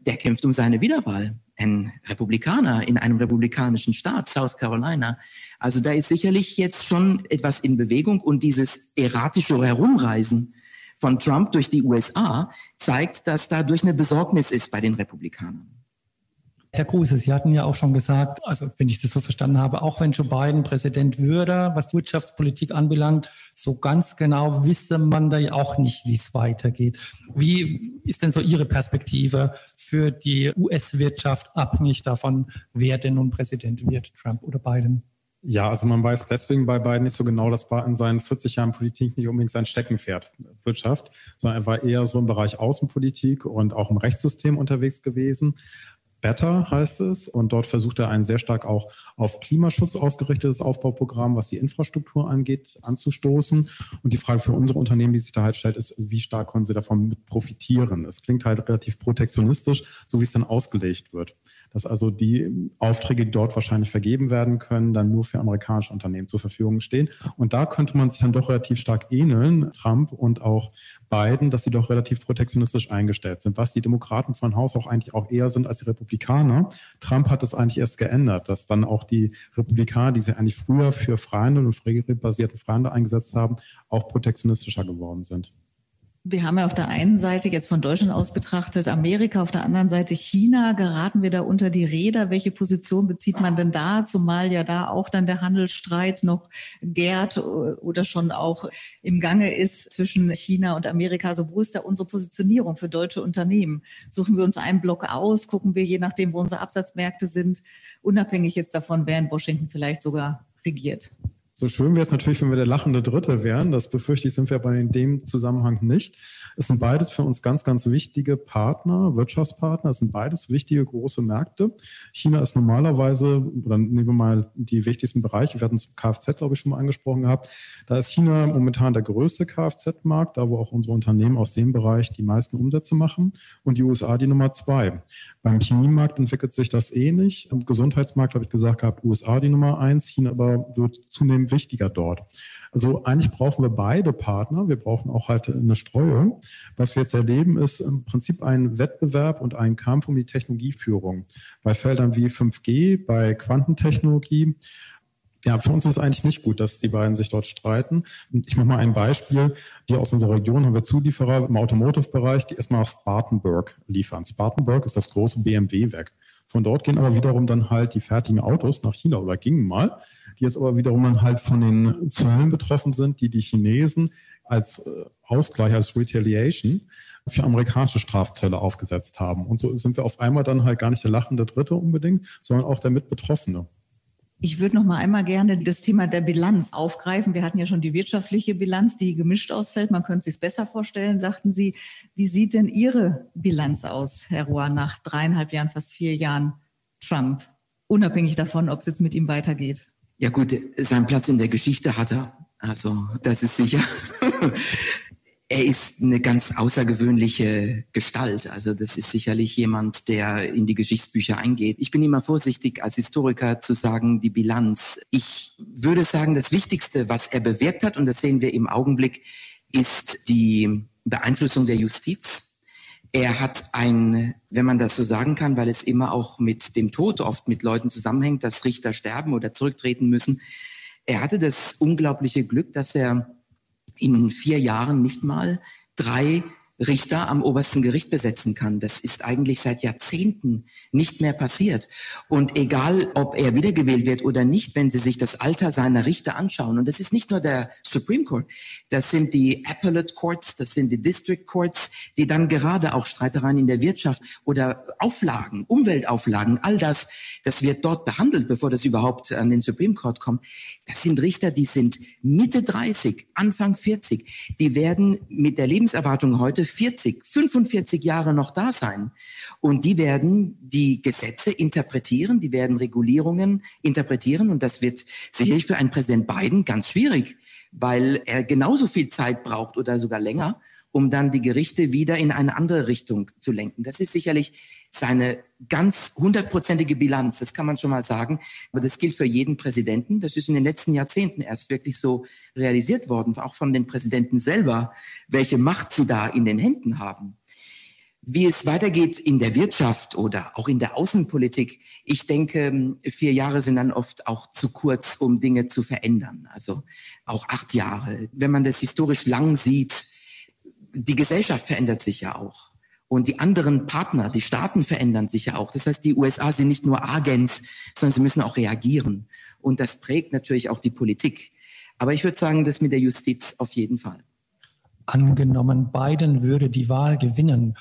Der kämpft um seine Wiederwahl. Ein Republikaner in einem republikanischen Staat, South Carolina. Also da ist sicherlich jetzt schon etwas in Bewegung und dieses erratische Herumreisen von Trump durch die USA zeigt, dass dadurch eine Besorgnis ist bei den Republikanern. Herr Kruse, Sie hatten ja auch schon gesagt, also wenn ich das so verstanden habe, auch wenn Joe Biden Präsident würde, was Wirtschaftspolitik anbelangt, so ganz genau wisse man da ja auch nicht, wie es weitergeht. Wie ist denn so Ihre Perspektive für die US-Wirtschaft abhängig davon, wer denn nun Präsident wird, Trump oder Biden? Ja, also man weiß deswegen bei Biden nicht so genau, dass war in seinen 40 Jahren Politik nicht unbedingt sein Steckenpferd Wirtschaft, sondern er war eher so im Bereich Außenpolitik und auch im Rechtssystem unterwegs gewesen. Better heißt es. Und dort versucht er ein sehr stark auch auf Klimaschutz ausgerichtetes Aufbauprogramm, was die Infrastruktur angeht, anzustoßen. Und die Frage für unsere Unternehmen, die sich da halt stellt, ist, wie stark können sie davon profitieren? Es klingt halt relativ protektionistisch, so wie es dann ausgelegt wird dass also die Aufträge, die dort wahrscheinlich vergeben werden können, dann nur für amerikanische Unternehmen zur Verfügung stehen. Und da könnte man sich dann doch relativ stark ähneln, Trump und auch Biden, dass sie doch relativ protektionistisch eingestellt sind, was die Demokraten von Haus auch eigentlich auch eher sind als die Republikaner. Trump hat es eigentlich erst geändert, dass dann auch die Republikaner, die sie eigentlich früher für Freihandel und freihandelsbasierte Freihandel eingesetzt haben, auch protektionistischer geworden sind. Wir haben ja auf der einen Seite jetzt von Deutschland aus betrachtet Amerika, auf der anderen Seite China. Geraten wir da unter die Räder? Welche Position bezieht man denn da? Zumal ja da auch dann der Handelsstreit noch gärt oder schon auch im Gange ist zwischen China und Amerika. Also wo ist da unsere Positionierung für deutsche Unternehmen? Suchen wir uns einen Block aus? Gucken wir je nachdem, wo unsere Absatzmärkte sind, unabhängig jetzt davon, wer in Washington vielleicht sogar regiert? So schön wäre es natürlich, wenn wir der lachende Dritte wären. Das befürchte ich, sind wir aber in dem Zusammenhang nicht. Es sind beides für uns ganz, ganz wichtige Partner, Wirtschaftspartner. Es sind beides wichtige große Märkte. China ist normalerweise, oder nehmen wir mal die wichtigsten Bereiche, wir hatten es Kfz, glaube ich, schon mal angesprochen gehabt. Da ist China momentan der größte Kfz-Markt, da wo auch unsere Unternehmen aus dem Bereich die meisten Umsätze machen. Und die USA die Nummer zwei. Beim Chemiemarkt entwickelt sich das ähnlich. Im Gesundheitsmarkt habe ich gesagt gehabt, USA die Nummer eins, China aber wird zunehmend wichtiger dort. Also eigentlich brauchen wir beide Partner. Wir brauchen auch halt eine Streuung. Was wir jetzt erleben, ist im Prinzip ein Wettbewerb und ein Kampf um die Technologieführung. Bei Feldern wie 5G, bei Quantentechnologie ja, für uns ist es eigentlich nicht gut, dass die beiden sich dort streiten. Ich mache mal ein Beispiel. Hier aus unserer Region haben wir Zulieferer im Automotive-Bereich, die erstmal aus Spartanburg liefern. Spartanburg ist das große BMW-Werk. Von dort gehen aber wiederum dann halt die fertigen Autos nach China oder gingen mal, die jetzt aber wiederum dann halt von den Zöllen betroffen sind, die die Chinesen als äh, Ausgleich, als Retaliation für amerikanische Strafzölle aufgesetzt haben. Und so sind wir auf einmal dann halt gar nicht der lachende Dritte unbedingt, sondern auch der Mitbetroffene. Ich würde noch mal einmal gerne das Thema der Bilanz aufgreifen. Wir hatten ja schon die wirtschaftliche Bilanz, die gemischt ausfällt. Man könnte sich besser vorstellen, sagten Sie. Wie sieht denn Ihre Bilanz aus, Herr Rohr, nach dreieinhalb Jahren, fast vier Jahren Trump? Unabhängig davon, ob es jetzt mit ihm weitergeht. Ja gut, seinen Platz in der Geschichte hat er. Also das ist sicher. Er ist eine ganz außergewöhnliche Gestalt. Also das ist sicherlich jemand, der in die Geschichtsbücher eingeht. Ich bin immer vorsichtig als Historiker zu sagen, die Bilanz. Ich würde sagen, das Wichtigste, was er bewirkt hat, und das sehen wir im Augenblick, ist die Beeinflussung der Justiz. Er hat ein, wenn man das so sagen kann, weil es immer auch mit dem Tod oft mit Leuten zusammenhängt, dass Richter sterben oder zurücktreten müssen. Er hatte das unglaubliche Glück, dass er in vier Jahren nicht mal drei Richter am obersten Gericht besetzen kann. Das ist eigentlich seit Jahrzehnten nicht mehr passiert. Und egal, ob er wiedergewählt wird oder nicht, wenn Sie sich das Alter seiner Richter anschauen, und das ist nicht nur der Supreme Court, das sind die Appellate Courts, das sind die District Courts, die dann gerade auch Streitereien in der Wirtschaft oder Auflagen, Umweltauflagen, all das, das wird dort behandelt, bevor das überhaupt an den Supreme Court kommt. Das sind Richter, die sind Mitte 30, Anfang 40. Die werden mit der Lebenserwartung heute 40, 45 Jahre noch da sein. Und die werden die Gesetze interpretieren, die werden Regulierungen interpretieren. Und das wird sicherlich für einen Präsident Biden ganz schwierig, weil er genauso viel Zeit braucht oder sogar länger, um dann die Gerichte wieder in eine andere Richtung zu lenken. Das ist sicherlich seine ganz hundertprozentige Bilanz, das kann man schon mal sagen. Aber das gilt für jeden Präsidenten. Das ist in den letzten Jahrzehnten erst wirklich so realisiert worden, auch von den Präsidenten selber, welche Macht sie da in den Händen haben. Wie es weitergeht in der Wirtschaft oder auch in der Außenpolitik, ich denke, vier Jahre sind dann oft auch zu kurz, um Dinge zu verändern. Also auch acht Jahre. Wenn man das historisch lang sieht, die Gesellschaft verändert sich ja auch. Und die anderen Partner, die Staaten verändern sich ja auch. Das heißt, die USA sind nicht nur Agens, sondern sie müssen auch reagieren. Und das prägt natürlich auch die Politik. Aber ich würde sagen, das mit der Justiz auf jeden Fall. Angenommen, Biden würde die Wahl gewinnen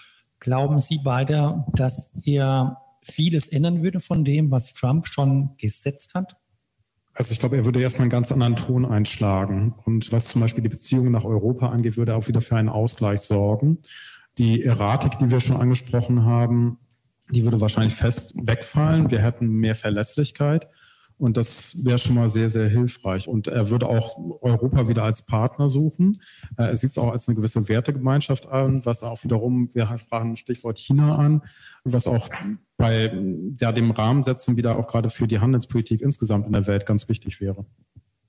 Glauben Sie beide, dass er vieles ändern würde von dem, was Trump schon gesetzt hat? Also ich glaube, er würde erstmal einen ganz anderen Ton einschlagen. Und was zum Beispiel die Beziehungen nach Europa angeht, würde er auch wieder für einen Ausgleich sorgen. Die Erratik, die wir schon angesprochen haben, die würde wahrscheinlich fest wegfallen. Wir hätten mehr Verlässlichkeit. Und das wäre schon mal sehr, sehr hilfreich. Und er würde auch Europa wieder als Partner suchen. Äh, er sieht es auch als eine gewisse Wertegemeinschaft an, was auch wiederum, wir sprachen Stichwort China an, was auch bei ja, dem Rahmensetzen wieder auch gerade für die Handelspolitik insgesamt in der Welt ganz wichtig wäre.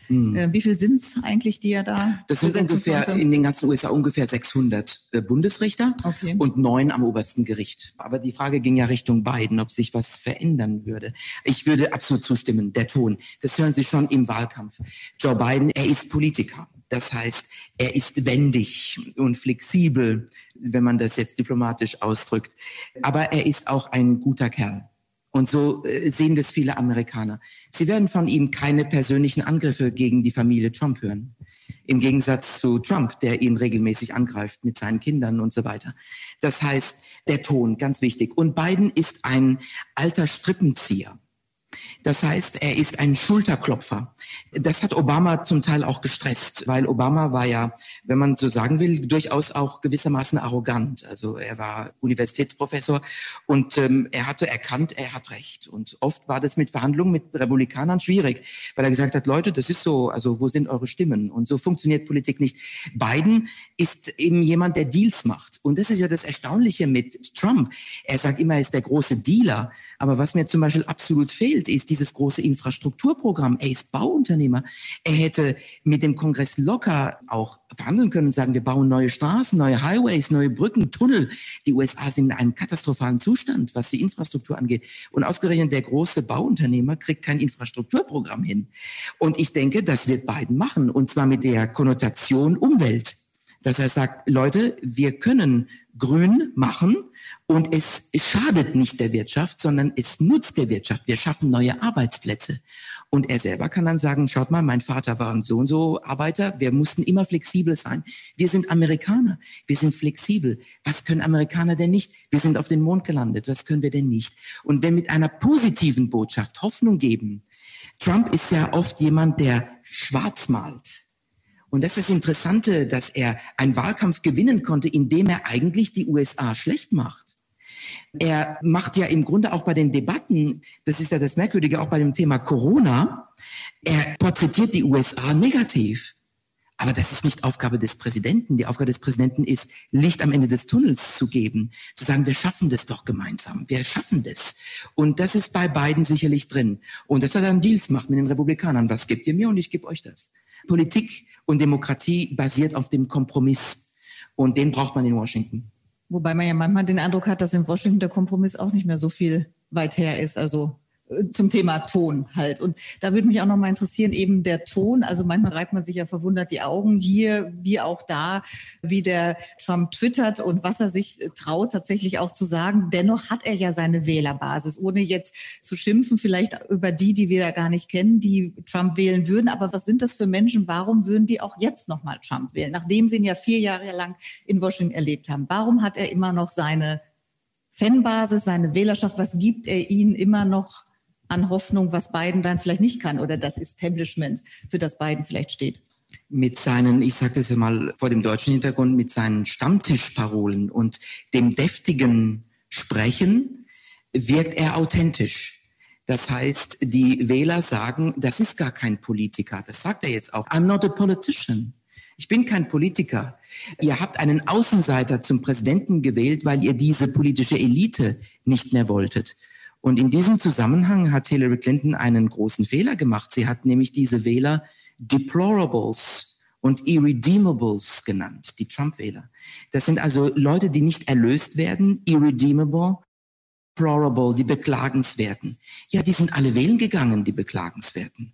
Hm. Äh, wie viel sind es eigentlich, die er da? Das sind ungefähr konnte? in den ganzen USA ungefähr 600 äh, Bundesrichter okay. und neun am obersten Gericht. Aber die Frage ging ja Richtung Biden, ob sich was verändern würde. Ich würde absolut zustimmen. Der Ton, das hören Sie schon im Wahlkampf. Joe Biden, er ist Politiker. Das heißt, er ist wendig und flexibel, wenn man das jetzt diplomatisch ausdrückt. Aber er ist auch ein guter Kerl. Und so äh, sehen das viele Amerikaner. Sie werden von ihm keine persönlichen Angriffe gegen die Familie Trump hören. Im Gegensatz zu Trump, der ihn regelmäßig angreift mit seinen Kindern und so weiter. Das heißt, der Ton, ganz wichtig. Und Biden ist ein alter Strippenzieher. Das heißt, er ist ein Schulterklopfer. Das hat Obama zum Teil auch gestresst, weil Obama war ja, wenn man so sagen will, durchaus auch gewissermaßen arrogant. Also er war Universitätsprofessor und ähm, er hatte erkannt, er hat recht. Und oft war das mit Verhandlungen mit Republikanern schwierig, weil er gesagt hat, Leute, das ist so, also wo sind eure Stimmen? Und so funktioniert Politik nicht. Biden ist eben jemand, der Deals macht. Und das ist ja das Erstaunliche mit Trump. Er sagt immer, er ist der große Dealer. Aber was mir zum Beispiel absolut fehlt, ist dieses große Infrastrukturprogramm. Er ist Bauunternehmer. Er hätte mit dem Kongress locker auch verhandeln können und sagen, wir bauen neue Straßen, neue Highways, neue Brücken, Tunnel. Die USA sind in einem katastrophalen Zustand, was die Infrastruktur angeht. Und ausgerechnet der große Bauunternehmer kriegt kein Infrastrukturprogramm hin. Und ich denke, das wird Biden machen. Und zwar mit der Konnotation Umwelt. Dass er sagt, Leute, wir können grün machen und es schadet nicht der Wirtschaft, sondern es nutzt der Wirtschaft. Wir schaffen neue Arbeitsplätze. Und er selber kann dann sagen, schaut mal, mein Vater war ein so und so Arbeiter. Wir mussten immer flexibel sein. Wir sind Amerikaner. Wir sind flexibel. Was können Amerikaner denn nicht? Wir sind auf den Mond gelandet. Was können wir denn nicht? Und wenn mit einer positiven Botschaft Hoffnung geben, Trump ist ja oft jemand, der schwarz malt. Und das ist das Interessante, dass er einen Wahlkampf gewinnen konnte, indem er eigentlich die USA schlecht macht. Er macht ja im Grunde auch bei den Debatten, das ist ja das Merkwürdige, auch bei dem Thema Corona, er porträtiert die USA negativ. Aber das ist nicht Aufgabe des Präsidenten. Die Aufgabe des Präsidenten ist, Licht am Ende des Tunnels zu geben, zu sagen, wir schaffen das doch gemeinsam. Wir schaffen das. Und das ist bei beiden sicherlich drin. Und dass er dann Deals macht mit den Republikanern. Was gebt ihr mir und ich gebe euch das. Politik und Demokratie basiert auf dem Kompromiss. Und den braucht man in Washington. Wobei man ja manchmal den Eindruck hat, dass in Washington der Kompromiss auch nicht mehr so viel weit her ist. Also zum Thema Ton halt. Und da würde mich auch noch mal interessieren, eben der Ton. Also manchmal reibt man sich ja verwundert die Augen hier, wie auch da, wie der Trump twittert und was er sich traut, tatsächlich auch zu sagen. Dennoch hat er ja seine Wählerbasis, ohne jetzt zu schimpfen, vielleicht über die, die wir da gar nicht kennen, die Trump wählen würden. Aber was sind das für Menschen? Warum würden die auch jetzt noch mal Trump wählen, nachdem sie ihn ja vier Jahre lang in Washington erlebt haben? Warum hat er immer noch seine Fanbasis, seine Wählerschaft? Was gibt er ihnen immer noch an Hoffnung, was Biden dann vielleicht nicht kann oder das Establishment, für das Biden vielleicht steht? Mit seinen, ich sage das mal vor dem deutschen Hintergrund, mit seinen Stammtischparolen und dem deftigen Sprechen wirkt er authentisch. Das heißt, die Wähler sagen, das ist gar kein Politiker. Das sagt er jetzt auch. I'm not a politician. Ich bin kein Politiker. Ihr habt einen Außenseiter zum Präsidenten gewählt, weil ihr diese politische Elite nicht mehr wolltet. Und in diesem Zusammenhang hat Hillary Clinton einen großen Fehler gemacht. Sie hat nämlich diese Wähler Deplorables und Irredeemables genannt, die Trump-Wähler. Das sind also Leute, die nicht erlöst werden, irredeemable, deplorable, die Beklagenswerten. Ja, die sind alle wählen gegangen, die Beklagenswerten.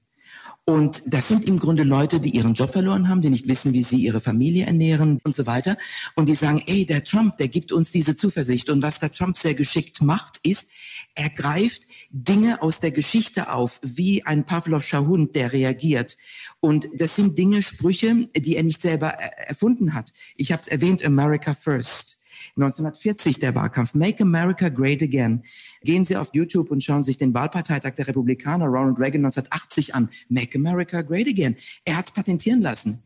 Und das sind im Grunde Leute, die ihren Job verloren haben, die nicht wissen, wie sie ihre Familie ernähren und so weiter. Und die sagen, ey, der Trump, der gibt uns diese Zuversicht. Und was der Trump sehr geschickt macht, ist, er greift Dinge aus der Geschichte auf, wie ein Pavlovscher Hund, der reagiert. Und das sind Dinge, Sprüche, die er nicht selber erfunden hat. Ich habe es erwähnt, America First. 1940 der Wahlkampf. Make America Great Again. Gehen Sie auf YouTube und schauen sich den Wahlparteitag der Republikaner Ronald Reagan 1980 an. Make America Great Again. Er hat es patentieren lassen.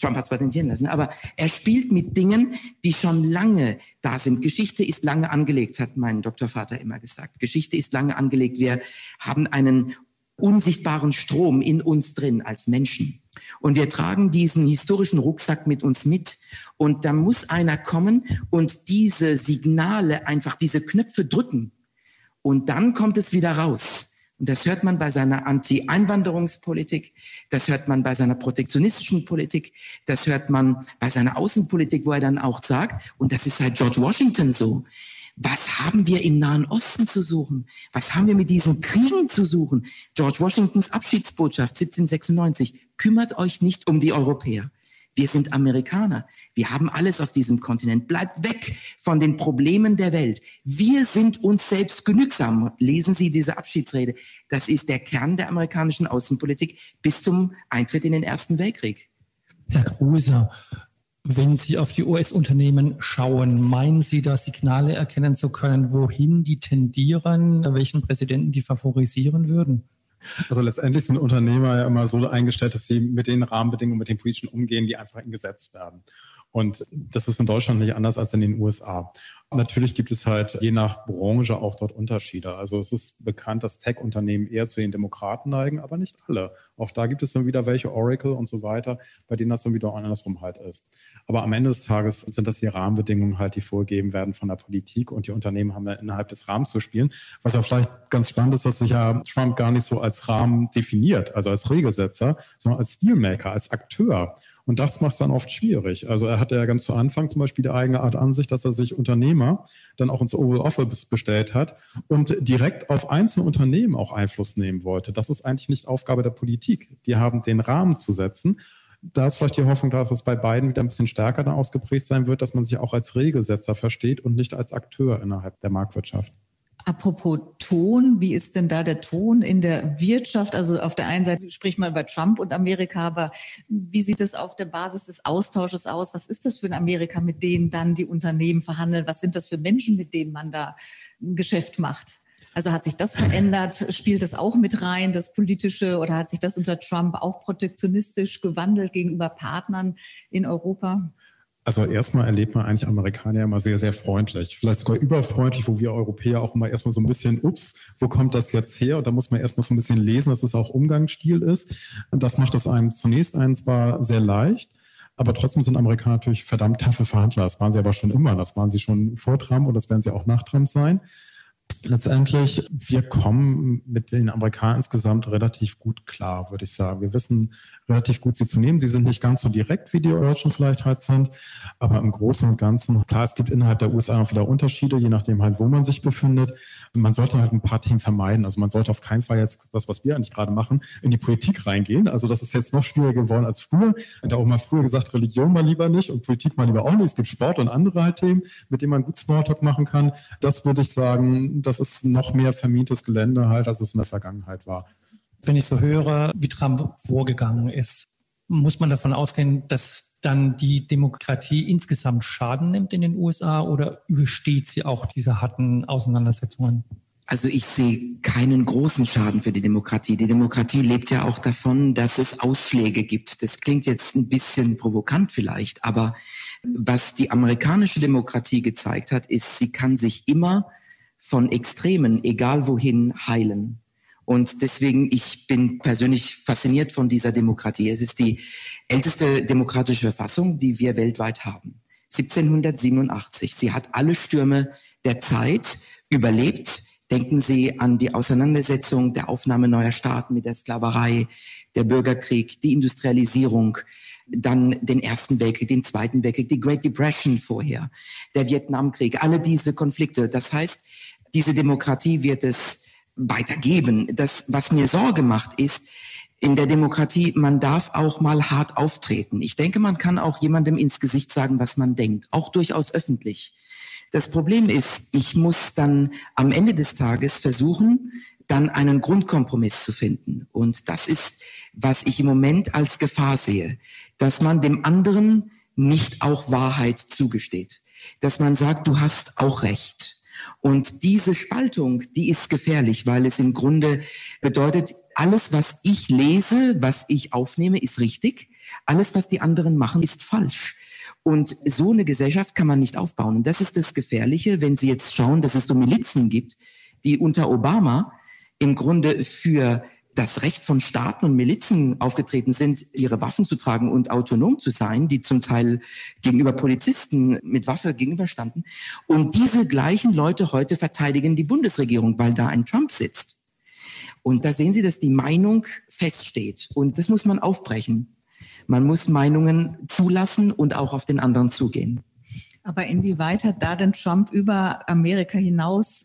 Trump hat es patentieren lassen, aber er spielt mit Dingen, die schon lange da sind. Geschichte ist lange angelegt, hat mein Doktorvater immer gesagt. Geschichte ist lange angelegt. Wir haben einen unsichtbaren Strom in uns drin als Menschen. Und wir tragen diesen historischen Rucksack mit uns mit. Und da muss einer kommen und diese Signale einfach, diese Knöpfe drücken. Und dann kommt es wieder raus. Und das hört man bei seiner Anti-Einwanderungspolitik, das hört man bei seiner protektionistischen Politik, das hört man bei seiner Außenpolitik, wo er dann auch sagt, und das ist seit George Washington so, was haben wir im Nahen Osten zu suchen? Was haben wir mit diesen Kriegen zu suchen? George Washingtons Abschiedsbotschaft 1796, kümmert euch nicht um die Europäer. Wir sind Amerikaner. Wir haben alles auf diesem Kontinent. Bleibt weg von den Problemen der Welt. Wir sind uns selbst genügsam. Lesen Sie diese Abschiedsrede. Das ist der Kern der amerikanischen Außenpolitik bis zum Eintritt in den Ersten Weltkrieg. Herr Kruse, wenn Sie auf die US-Unternehmen schauen, meinen Sie da Signale erkennen zu können, wohin die tendieren, welchen Präsidenten die favorisieren würden? Also letztendlich sind Unternehmer ja immer so eingestellt, dass sie mit den Rahmenbedingungen, mit den politischen umgehen, die einfach in Gesetz werden. Und das ist in Deutschland nicht anders als in den USA. Natürlich gibt es halt je nach Branche auch dort Unterschiede. Also es ist bekannt, dass Tech-Unternehmen eher zu den Demokraten neigen, aber nicht alle. Auch da gibt es dann wieder welche, Oracle und so weiter, bei denen das dann wieder andersrum halt ist. Aber am Ende des Tages sind das die Rahmenbedingungen halt, die vorgegeben werden von der Politik und die Unternehmen haben dann innerhalb des Rahmens zu spielen. Was ja vielleicht ganz spannend ist, dass sich ja Trump gar nicht so als Rahmen definiert, also als Regelsetzer, sondern als Dealmaker, als Akteur. Und das macht es dann oft schwierig. Also er hatte ja ganz zu Anfang zum Beispiel die eigene Art Ansicht, dass er sich Unternehmer dann auch ins Oval Office bestellt hat und direkt auf einzelne Unternehmen auch Einfluss nehmen wollte. Das ist eigentlich nicht Aufgabe der Politik. Die haben den Rahmen zu setzen. Da ist vielleicht die Hoffnung, dass es bei beiden wieder ein bisschen stärker ausgeprägt sein wird, dass man sich auch als Regelsetzer versteht und nicht als Akteur innerhalb der Marktwirtschaft. Apropos Ton, wie ist denn da der Ton in der Wirtschaft? Also auf der einen Seite spricht man über Trump und Amerika, aber wie sieht es auf der Basis des Austausches aus? Was ist das für ein Amerika, mit denen dann die Unternehmen verhandeln? Was sind das für Menschen, mit denen man da ein Geschäft macht? Also hat sich das verändert? Spielt das auch mit rein, das Politische, oder hat sich das unter Trump auch protektionistisch gewandelt gegenüber Partnern in Europa? Also erstmal erlebt man eigentlich Amerikaner immer sehr, sehr freundlich. Vielleicht sogar überfreundlich, wo wir Europäer auch immer erstmal so ein bisschen, ups, wo kommt das jetzt her? Und da muss man erstmal so ein bisschen lesen, dass es auch Umgangsstil ist. Und das macht es einem zunächst einen zwar sehr leicht, aber trotzdem sind Amerikaner natürlich verdammt taffe Verhandler. Das waren sie aber schon immer. Das waren sie schon vor Trump und das werden sie auch nach Trump sein letztendlich, wir kommen mit den Amerikanern insgesamt relativ gut klar, würde ich sagen. Wir wissen relativ gut, sie zu nehmen. Sie sind nicht ganz so direkt, wie die Deutschen vielleicht halt sind, aber im Großen und Ganzen, klar, es gibt innerhalb der USA auch wieder Unterschiede, je nachdem halt, wo man sich befindet. Man sollte halt ein paar Themen vermeiden. Also man sollte auf keinen Fall jetzt das, was wir eigentlich gerade machen, in die Politik reingehen. Also das ist jetzt noch schwieriger geworden als früher. Und auch mal früher gesagt, Religion mal lieber nicht und Politik mal lieber auch nicht. Es gibt Sport und andere halt Themen, mit denen man gut Smalltalk machen kann. Das würde ich sagen, das ist noch mehr vermintes Gelände halt, als es in der Vergangenheit war. Wenn ich so höre, wie Trump vorgegangen ist, muss man davon ausgehen, dass dann die Demokratie insgesamt Schaden nimmt in den USA oder übersteht sie auch diese harten Auseinandersetzungen? Also ich sehe keinen großen Schaden für die Demokratie. Die Demokratie lebt ja auch davon, dass es Ausschläge gibt. Das klingt jetzt ein bisschen provokant vielleicht, aber was die amerikanische Demokratie gezeigt hat, ist, sie kann sich immer von Extremen, egal wohin, heilen. Und deswegen, ich bin persönlich fasziniert von dieser Demokratie. Es ist die älteste demokratische Verfassung, die wir weltweit haben. 1787. Sie hat alle Stürme der Zeit überlebt. Denken Sie an die Auseinandersetzung der Aufnahme neuer Staaten mit der Sklaverei, der Bürgerkrieg, die Industrialisierung, dann den Ersten Weltkrieg, den Zweiten Weltkrieg, die Great Depression vorher, der Vietnamkrieg, alle diese Konflikte. Das heißt, diese Demokratie wird es weitergeben. Das, was mir Sorge macht, ist, in der Demokratie, man darf auch mal hart auftreten. Ich denke, man kann auch jemandem ins Gesicht sagen, was man denkt, auch durchaus öffentlich. Das Problem ist, ich muss dann am Ende des Tages versuchen, dann einen Grundkompromiss zu finden. Und das ist, was ich im Moment als Gefahr sehe, dass man dem anderen nicht auch Wahrheit zugesteht, dass man sagt, du hast auch recht. Und diese Spaltung, die ist gefährlich, weil es im Grunde bedeutet, alles, was ich lese, was ich aufnehme, ist richtig. Alles, was die anderen machen, ist falsch. Und so eine Gesellschaft kann man nicht aufbauen. Und das ist das Gefährliche, wenn Sie jetzt schauen, dass es so Milizen gibt, die unter Obama im Grunde für das Recht von Staaten und Milizen aufgetreten sind, ihre Waffen zu tragen und autonom zu sein, die zum Teil gegenüber Polizisten mit Waffe gegenüberstanden. Und diese gleichen Leute heute verteidigen die Bundesregierung, weil da ein Trump sitzt. Und da sehen Sie, dass die Meinung feststeht. Und das muss man aufbrechen. Man muss Meinungen zulassen und auch auf den anderen zugehen. Aber inwieweit hat da denn Trump über Amerika hinaus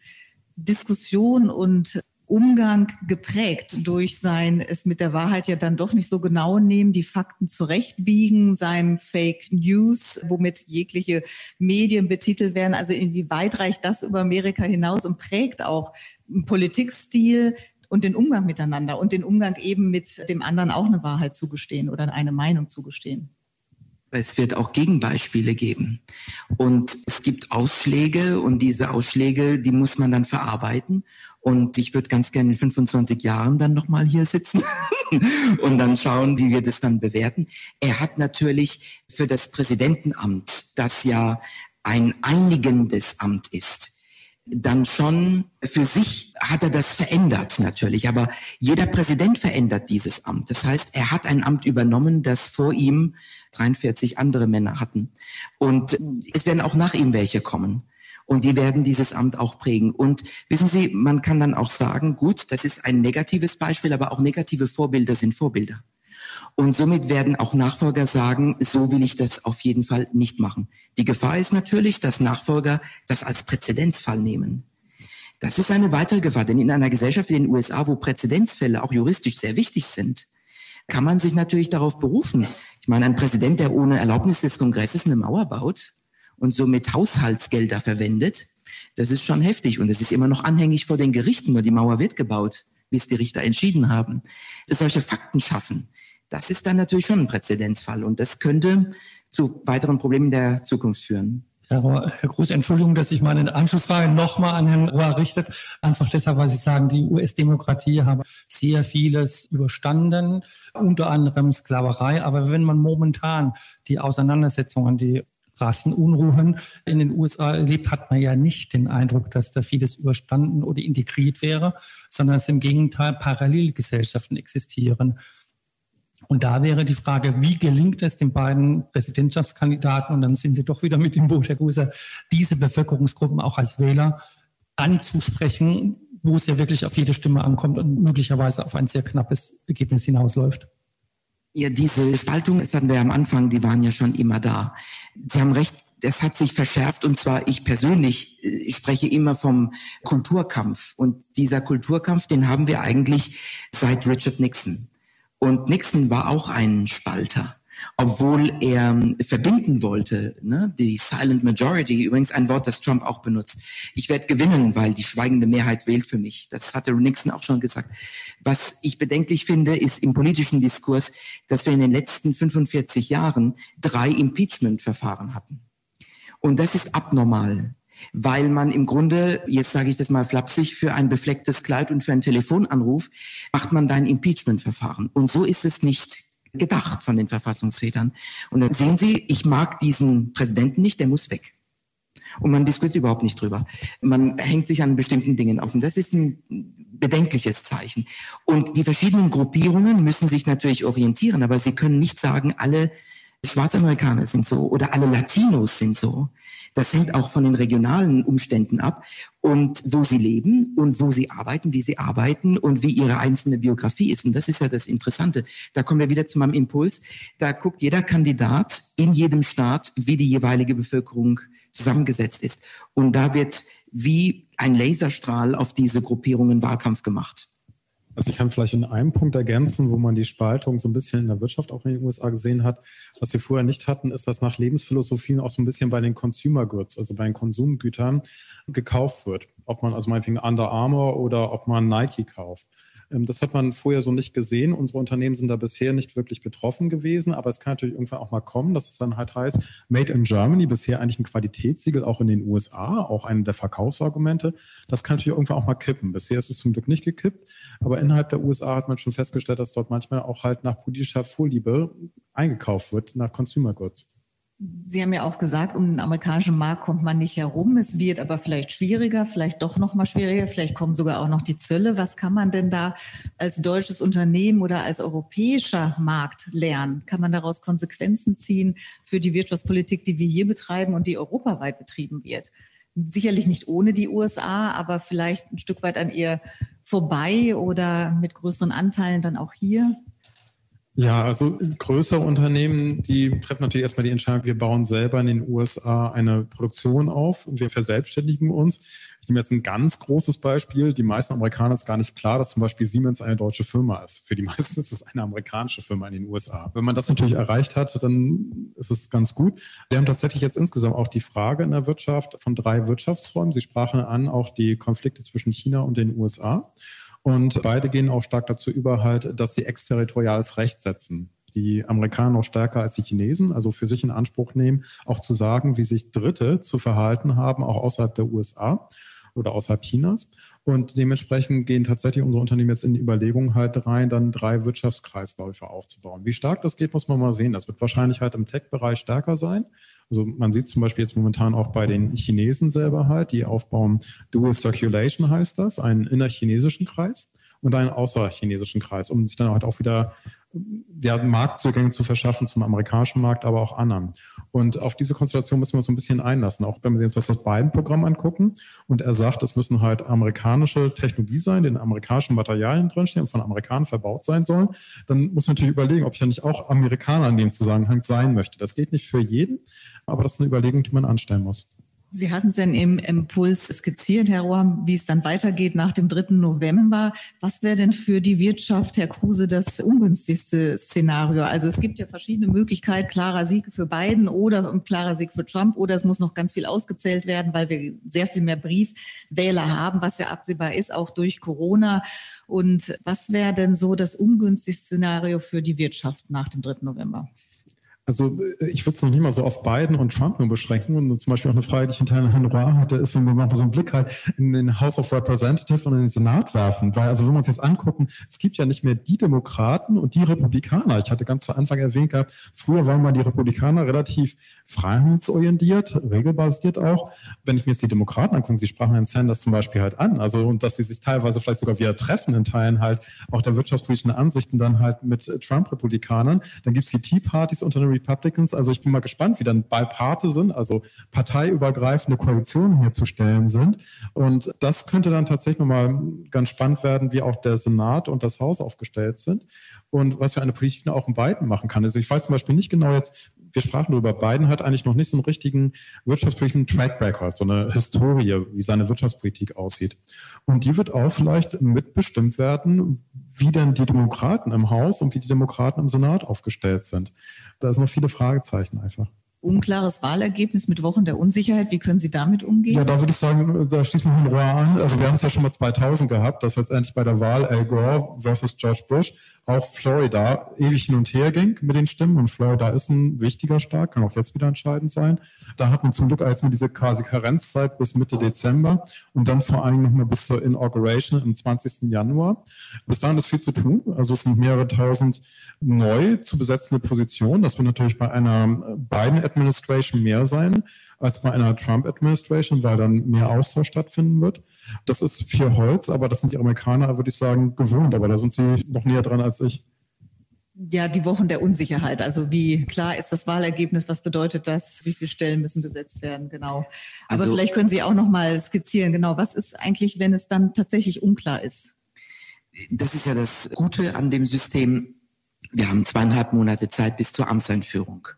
Diskussion und Umgang geprägt durch sein es mit der Wahrheit ja dann doch nicht so genau nehmen, die Fakten zurechtbiegen, seinem Fake News, womit jegliche Medien betitelt werden. Also inwieweit reicht das über Amerika hinaus und prägt auch einen Politikstil und den Umgang miteinander und den Umgang eben mit dem anderen auch eine Wahrheit zugestehen oder eine Meinung zugestehen? Es wird auch Gegenbeispiele geben. Und es gibt Ausschläge und diese Ausschläge, die muss man dann verarbeiten. Und ich würde ganz gerne in 25 Jahren dann nochmal hier sitzen und dann schauen, wie wir das dann bewerten. Er hat natürlich für das Präsidentenamt, das ja ein einigendes Amt ist, dann schon für sich hat er das verändert natürlich. Aber jeder Präsident verändert dieses Amt. Das heißt, er hat ein Amt übernommen, das vor ihm 43 andere Männer hatten. Und es werden auch nach ihm welche kommen. Und die werden dieses Amt auch prägen. Und wissen Sie, man kann dann auch sagen, gut, das ist ein negatives Beispiel, aber auch negative Vorbilder sind Vorbilder. Und somit werden auch Nachfolger sagen, so will ich das auf jeden Fall nicht machen. Die Gefahr ist natürlich, dass Nachfolger das als Präzedenzfall nehmen. Das ist eine weitere Gefahr, denn in einer Gesellschaft wie den USA, wo Präzedenzfälle auch juristisch sehr wichtig sind, kann man sich natürlich darauf berufen. Ich meine, ein Präsident, der ohne Erlaubnis des Kongresses eine Mauer baut, und somit Haushaltsgelder verwendet, das ist schon heftig und es ist immer noch anhängig vor den Gerichten, nur die Mauer wird gebaut, wie es die Richter entschieden haben. Solche Fakten schaffen, das ist dann natürlich schon ein Präzedenzfall und das könnte zu weiteren Problemen der Zukunft führen. Herr, Herr Gruß, Entschuldigung, dass ich meine Anschlussfrage nochmal an Herrn Rohr richte. Einfach deshalb, weil Sie sagen, die US-Demokratie habe sehr vieles überstanden, unter anderem Sklaverei. Aber wenn man momentan die Auseinandersetzungen, die Rassenunruhen in den USA erlebt, hat man ja nicht den Eindruck, dass da vieles überstanden oder integriert wäre, sondern dass im Gegenteil Parallelgesellschaften existieren. Und da wäre die Frage, wie gelingt es den beiden Präsidentschaftskandidaten, und dann sind sie doch wieder mit dem Boot, Herr Gruser, diese Bevölkerungsgruppen auch als Wähler anzusprechen, wo es ja wirklich auf jede Stimme ankommt und möglicherweise auf ein sehr knappes Ergebnis hinausläuft. Ja, diese Spaltung, das hatten wir am Anfang, die waren ja schon immer da. Sie haben recht, das hat sich verschärft und zwar ich persönlich ich äh, spreche immer vom Kulturkampf und dieser Kulturkampf, den haben wir eigentlich seit Richard Nixon. Und Nixon war auch ein Spalter obwohl er ähm, verbinden wollte, ne? die Silent Majority, übrigens ein Wort, das Trump auch benutzt. Ich werde gewinnen, weil die schweigende Mehrheit wählt für mich. Das hatte Nixon auch schon gesagt. Was ich bedenklich finde, ist im politischen Diskurs, dass wir in den letzten 45 Jahren drei Impeachment-Verfahren hatten. Und das ist abnormal weil man im Grunde, jetzt sage ich das mal flapsig, für ein beflecktes Kleid und für einen Telefonanruf macht man da ein Impeachment-Verfahren. Und so ist es nicht gedacht von den Verfassungsvätern. Und dann sehen Sie, ich mag diesen Präsidenten nicht, der muss weg. und man diskutiert überhaupt nicht drüber. Man hängt sich an bestimmten Dingen auf und das ist ein bedenkliches Zeichen. Und die verschiedenen Gruppierungen müssen sich natürlich orientieren, aber sie können nicht sagen, alle Schwarzamerikaner sind so oder alle Latinos sind so. Das hängt auch von den regionalen Umständen ab und wo sie leben und wo sie arbeiten, wie sie arbeiten und wie ihre einzelne Biografie ist. Und das ist ja das Interessante. Da kommen wir wieder zu meinem Impuls. Da guckt jeder Kandidat in jedem Staat, wie die jeweilige Bevölkerung zusammengesetzt ist. Und da wird wie ein Laserstrahl auf diese Gruppierungen Wahlkampf gemacht. Also ich kann vielleicht in einem Punkt ergänzen, wo man die Spaltung so ein bisschen in der Wirtschaft auch in den USA gesehen hat. Was wir vorher nicht hatten, ist, dass nach Lebensphilosophien auch so ein bisschen bei den Consumer Goods, also bei den Konsumgütern, gekauft wird. Ob man also meinetwegen Under Armour oder ob man Nike kauft. Ähm, das hat man vorher so nicht gesehen. Unsere Unternehmen sind da bisher nicht wirklich betroffen gewesen, aber es kann natürlich irgendwann auch mal kommen, dass es dann halt heißt, Made in Germany, bisher eigentlich ein Qualitätssiegel auch in den USA, auch eine der Verkaufsargumente. Das kann natürlich irgendwann auch mal kippen. Bisher ist es zum Glück nicht gekippt, aber innerhalb der USA hat man schon festgestellt, dass dort manchmal auch halt nach politischer Vorliebe eingekauft wird, nach Consumer Goods. Sie haben ja auch gesagt, um den amerikanischen Markt kommt man nicht herum. Es wird aber vielleicht schwieriger, vielleicht doch noch mal schwieriger. Vielleicht kommen sogar auch noch die Zölle. Was kann man denn da als deutsches Unternehmen oder als europäischer Markt lernen? Kann man daraus Konsequenzen ziehen für die Wirtschaftspolitik, die wir hier betreiben und die europaweit betrieben wird? Sicherlich nicht ohne die USA, aber vielleicht ein Stück weit an ihr vorbei oder mit größeren Anteilen dann auch hier. Ja, also größere Unternehmen, die treffen natürlich erstmal die Entscheidung, wir bauen selber in den USA eine Produktion auf und wir verselbstständigen uns. Ich nehme jetzt ein ganz großes Beispiel. Die meisten Amerikaner ist gar nicht klar, dass zum Beispiel Siemens eine deutsche Firma ist. Für die meisten ist es eine amerikanische Firma in den USA. Wenn man das natürlich erreicht hat, dann ist es ganz gut. Wir haben tatsächlich jetzt insgesamt auch die Frage in der Wirtschaft von drei Wirtschaftsräumen. Sie sprachen an auch die Konflikte zwischen China und den USA. Und beide gehen auch stark dazu über, halt, dass sie exterritoriales Recht setzen. Die Amerikaner noch stärker als die Chinesen, also für sich in Anspruch nehmen, auch zu sagen, wie sich Dritte zu verhalten haben, auch außerhalb der USA oder außerhalb Chinas. Und dementsprechend gehen tatsächlich unsere Unternehmen jetzt in die Überlegung halt rein, dann drei Wirtschaftskreisläufe aufzubauen. Wie stark das geht, muss man mal sehen. Das wird wahrscheinlich halt im Tech-Bereich stärker sein. Also man sieht zum Beispiel jetzt momentan auch bei den Chinesen selber halt, die aufbauen Dual Circulation heißt das, einen innerchinesischen Kreis und einen außerchinesischen Kreis, um sich dann halt auch wieder ja, Marktzugänge zu verschaffen zum amerikanischen Markt, aber auch anderen. Und auf diese Konstellation müssen wir uns ein bisschen einlassen, auch wenn wir uns das Biden-Programm angucken. Und er sagt, es müssen halt amerikanische Technologie sein, die in amerikanischen Materialien drinstehen und von Amerikanern verbaut sein sollen. Dann muss man natürlich überlegen, ob ich ja nicht auch Amerikaner in dem Zusammenhang sein möchte. Das geht nicht für jeden, aber das ist eine Überlegung, die man anstellen muss. Sie hatten es ja im Impuls skizziert, Herr Rohr, wie es dann weitergeht nach dem 3. November. Was wäre denn für die Wirtschaft, Herr Kruse, das ungünstigste Szenario? Also es gibt ja verschiedene Möglichkeiten, klarer Sieg für Biden oder klarer Sieg für Trump oder es muss noch ganz viel ausgezählt werden, weil wir sehr viel mehr Briefwähler haben, was ja absehbar ist, auch durch Corona. Und was wäre denn so das ungünstigste Szenario für die Wirtschaft nach dem 3. November? Also äh, ich würde es noch nicht mal so auf Biden und Trump nur beschränken. Und zum Beispiel auch eine Frage, die ich hinterher Herrn Roy hatte, ist, wenn wir mal so einen Blick halt in den House of Representatives und in den Senat werfen. Weil, also wenn wir uns jetzt angucken, es gibt ja nicht mehr die Demokraten und die Republikaner. Ich hatte ganz zu Anfang erwähnt gehabt, früher waren mal die Republikaner relativ freiheitsorientiert, regelbasiert auch. Wenn ich mir jetzt die Demokraten angucke, sie sprachen Herrn Sanders zum Beispiel halt an, also und dass sie sich teilweise vielleicht sogar wieder treffen in Teilen halt auch der wirtschaftspolitischen Ansichten dann halt mit Trump-Republikanern. Dann gibt es die Tea Partys unter den Republicans. Also ich bin mal gespannt, wie dann bipartisan, also parteiübergreifende Koalitionen herzustellen sind. Und das könnte dann tatsächlich nochmal ganz spannend werden, wie auch der Senat und das Haus aufgestellt sind und was für eine Politik auch in beiden machen kann. Also ich weiß zum Beispiel nicht genau jetzt, wir sprachen darüber, Biden hat eigentlich noch nicht so einen richtigen wirtschaftspolitischen Track Record, so eine Historie, wie seine Wirtschaftspolitik aussieht. Und die wird auch vielleicht mitbestimmt werden, wie denn die Demokraten im Haus und wie die Demokraten im Senat aufgestellt sind. Da sind noch viele Fragezeichen einfach unklares Wahlergebnis mit Wochen der Unsicherheit. Wie können Sie damit umgehen? Ja, da würde ich sagen, da schließt man Rohr an. Also wir haben es ja schon mal 2000 gehabt, dass letztendlich bei der Wahl Al Gore versus George Bush auch Florida ewig hin und her ging mit den Stimmen. Und Florida ist ein wichtiger Staat, kann auch jetzt wieder entscheidend sein. Da hat man zum Glück erstmal diese quasi Karenzzeit bis Mitte Dezember und dann vor allem nochmal bis zur Inauguration am 20. Januar. Bis dahin ist viel zu tun. Also es sind mehrere tausend neu zu besetzende Positionen. Das wird natürlich bei einer beiden Administration mehr sein als bei einer Trump-Administration, weil dann mehr Austausch stattfinden wird. Das ist viel Holz, aber das sind die Amerikaner, würde ich sagen, gewohnt. Aber da sind sie noch näher dran als ich. Ja, die Wochen der Unsicherheit. Also wie klar ist das Wahlergebnis? Was bedeutet das? Wie viele Stellen müssen besetzt werden? Genau. Aber also, vielleicht können Sie auch noch mal skizzieren. Genau. Was ist eigentlich, wenn es dann tatsächlich unklar ist? Das ist ja das Gute an dem System. Wir haben zweieinhalb Monate Zeit bis zur Amtseinführung.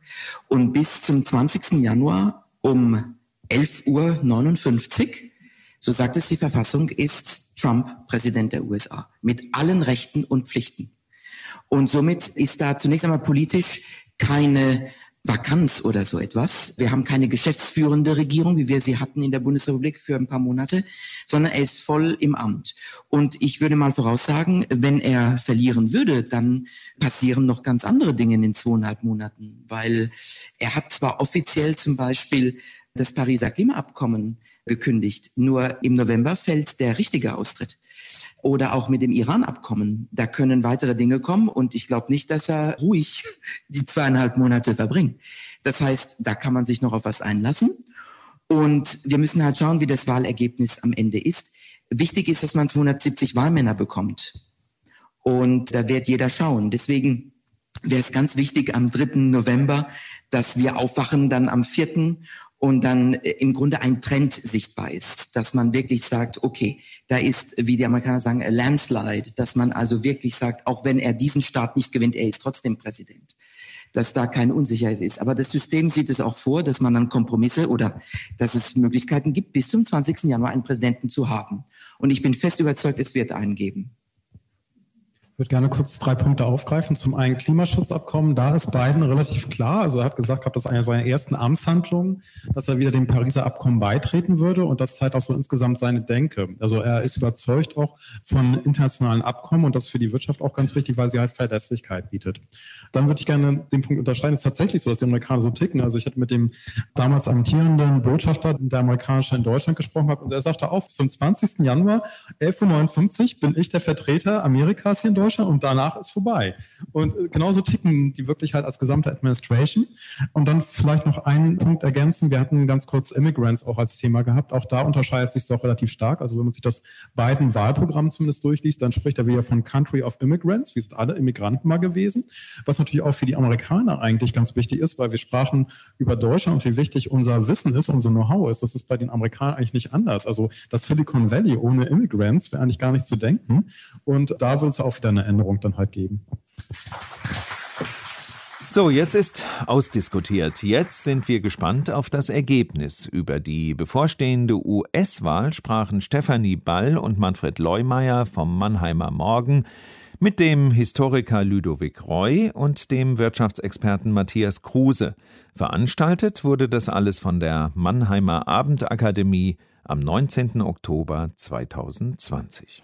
Und bis zum 20. Januar um 11.59 Uhr, so sagt es die Verfassung, ist Trump Präsident der USA mit allen Rechten und Pflichten. Und somit ist da zunächst einmal politisch keine Vakanz oder so etwas. Wir haben keine geschäftsführende Regierung, wie wir sie hatten in der Bundesrepublik für ein paar Monate, sondern er ist voll im Amt. Und ich würde mal voraussagen, wenn er verlieren würde, dann passieren noch ganz andere Dinge in den zweieinhalb Monaten, weil er hat zwar offiziell zum Beispiel das Pariser Klimaabkommen gekündigt, nur im November fällt der richtige Austritt oder auch mit dem Iran-Abkommen. Da können weitere Dinge kommen und ich glaube nicht, dass er ruhig die zweieinhalb Monate verbringt. Das heißt, da kann man sich noch auf was einlassen. Und wir müssen halt schauen, wie das Wahlergebnis am Ende ist. Wichtig ist, dass man 270 Wahlmänner bekommt. Und da wird jeder schauen. Deswegen wäre es ganz wichtig am 3. November, dass wir aufwachen dann am 4 und dann äh, im Grunde ein Trend sichtbar ist, dass man wirklich sagt, okay, da ist, wie die Amerikaner sagen, a landslide, dass man also wirklich sagt, auch wenn er diesen Staat nicht gewinnt, er ist trotzdem Präsident, dass da keine Unsicherheit ist. Aber das System sieht es auch vor, dass man dann Kompromisse oder dass es Möglichkeiten gibt, bis zum 20. Januar einen Präsidenten zu haben. Und ich bin fest überzeugt, es wird einen geben. Ich würde gerne kurz drei Punkte aufgreifen. Zum einen Klimaschutzabkommen. Da ist Biden relativ klar. Also er hat gesagt, gehabt, das ist eine seiner ersten Amtshandlungen, dass er wieder dem Pariser Abkommen beitreten würde. Und das zeigt auch so insgesamt seine Denke. Also er ist überzeugt auch von internationalen Abkommen. Und das ist für die Wirtschaft auch ganz wichtig, weil sie halt Verlässlichkeit bietet. Dann würde ich gerne den Punkt unterscheiden. Es ist tatsächlich so, dass die Amerikaner so ticken. Also ich hatte mit dem damals amtierenden Botschafter der amerikanische in Deutschland gesprochen gehabt. Und er sagte auch, zum 20. Januar 11.59 Uhr bin ich der Vertreter Amerikas hier in Deutschland Deutschland und danach ist vorbei. Und äh, genauso ticken die wirklich halt als gesamte Administration. Und dann vielleicht noch einen Punkt ergänzen. Wir hatten ganz kurz Immigrants auch als Thema gehabt. Auch da unterscheidet sich doch relativ stark. Also wenn man sich das beiden Wahlprogramm zumindest durchliest, dann spricht er wieder von Country of Immigrants. Wir sind alle Immigranten mal gewesen. Was natürlich auch für die Amerikaner eigentlich ganz wichtig ist, weil wir sprachen über Deutschland und wie wichtig unser Wissen ist, unser Know-how ist. Das ist bei den Amerikanern eigentlich nicht anders. Also das Silicon Valley ohne Immigrants wäre eigentlich gar nicht zu denken. Und da wird es auch wieder eine Änderung dann halt geben. So, jetzt ist ausdiskutiert. Jetzt sind wir gespannt auf das Ergebnis. Über die bevorstehende US-Wahl sprachen Stefanie Ball und Manfred Leumeier vom Mannheimer Morgen mit dem Historiker Ludovic Roy und dem Wirtschaftsexperten Matthias Kruse. Veranstaltet wurde das alles von der Mannheimer Abendakademie am 19. Oktober 2020.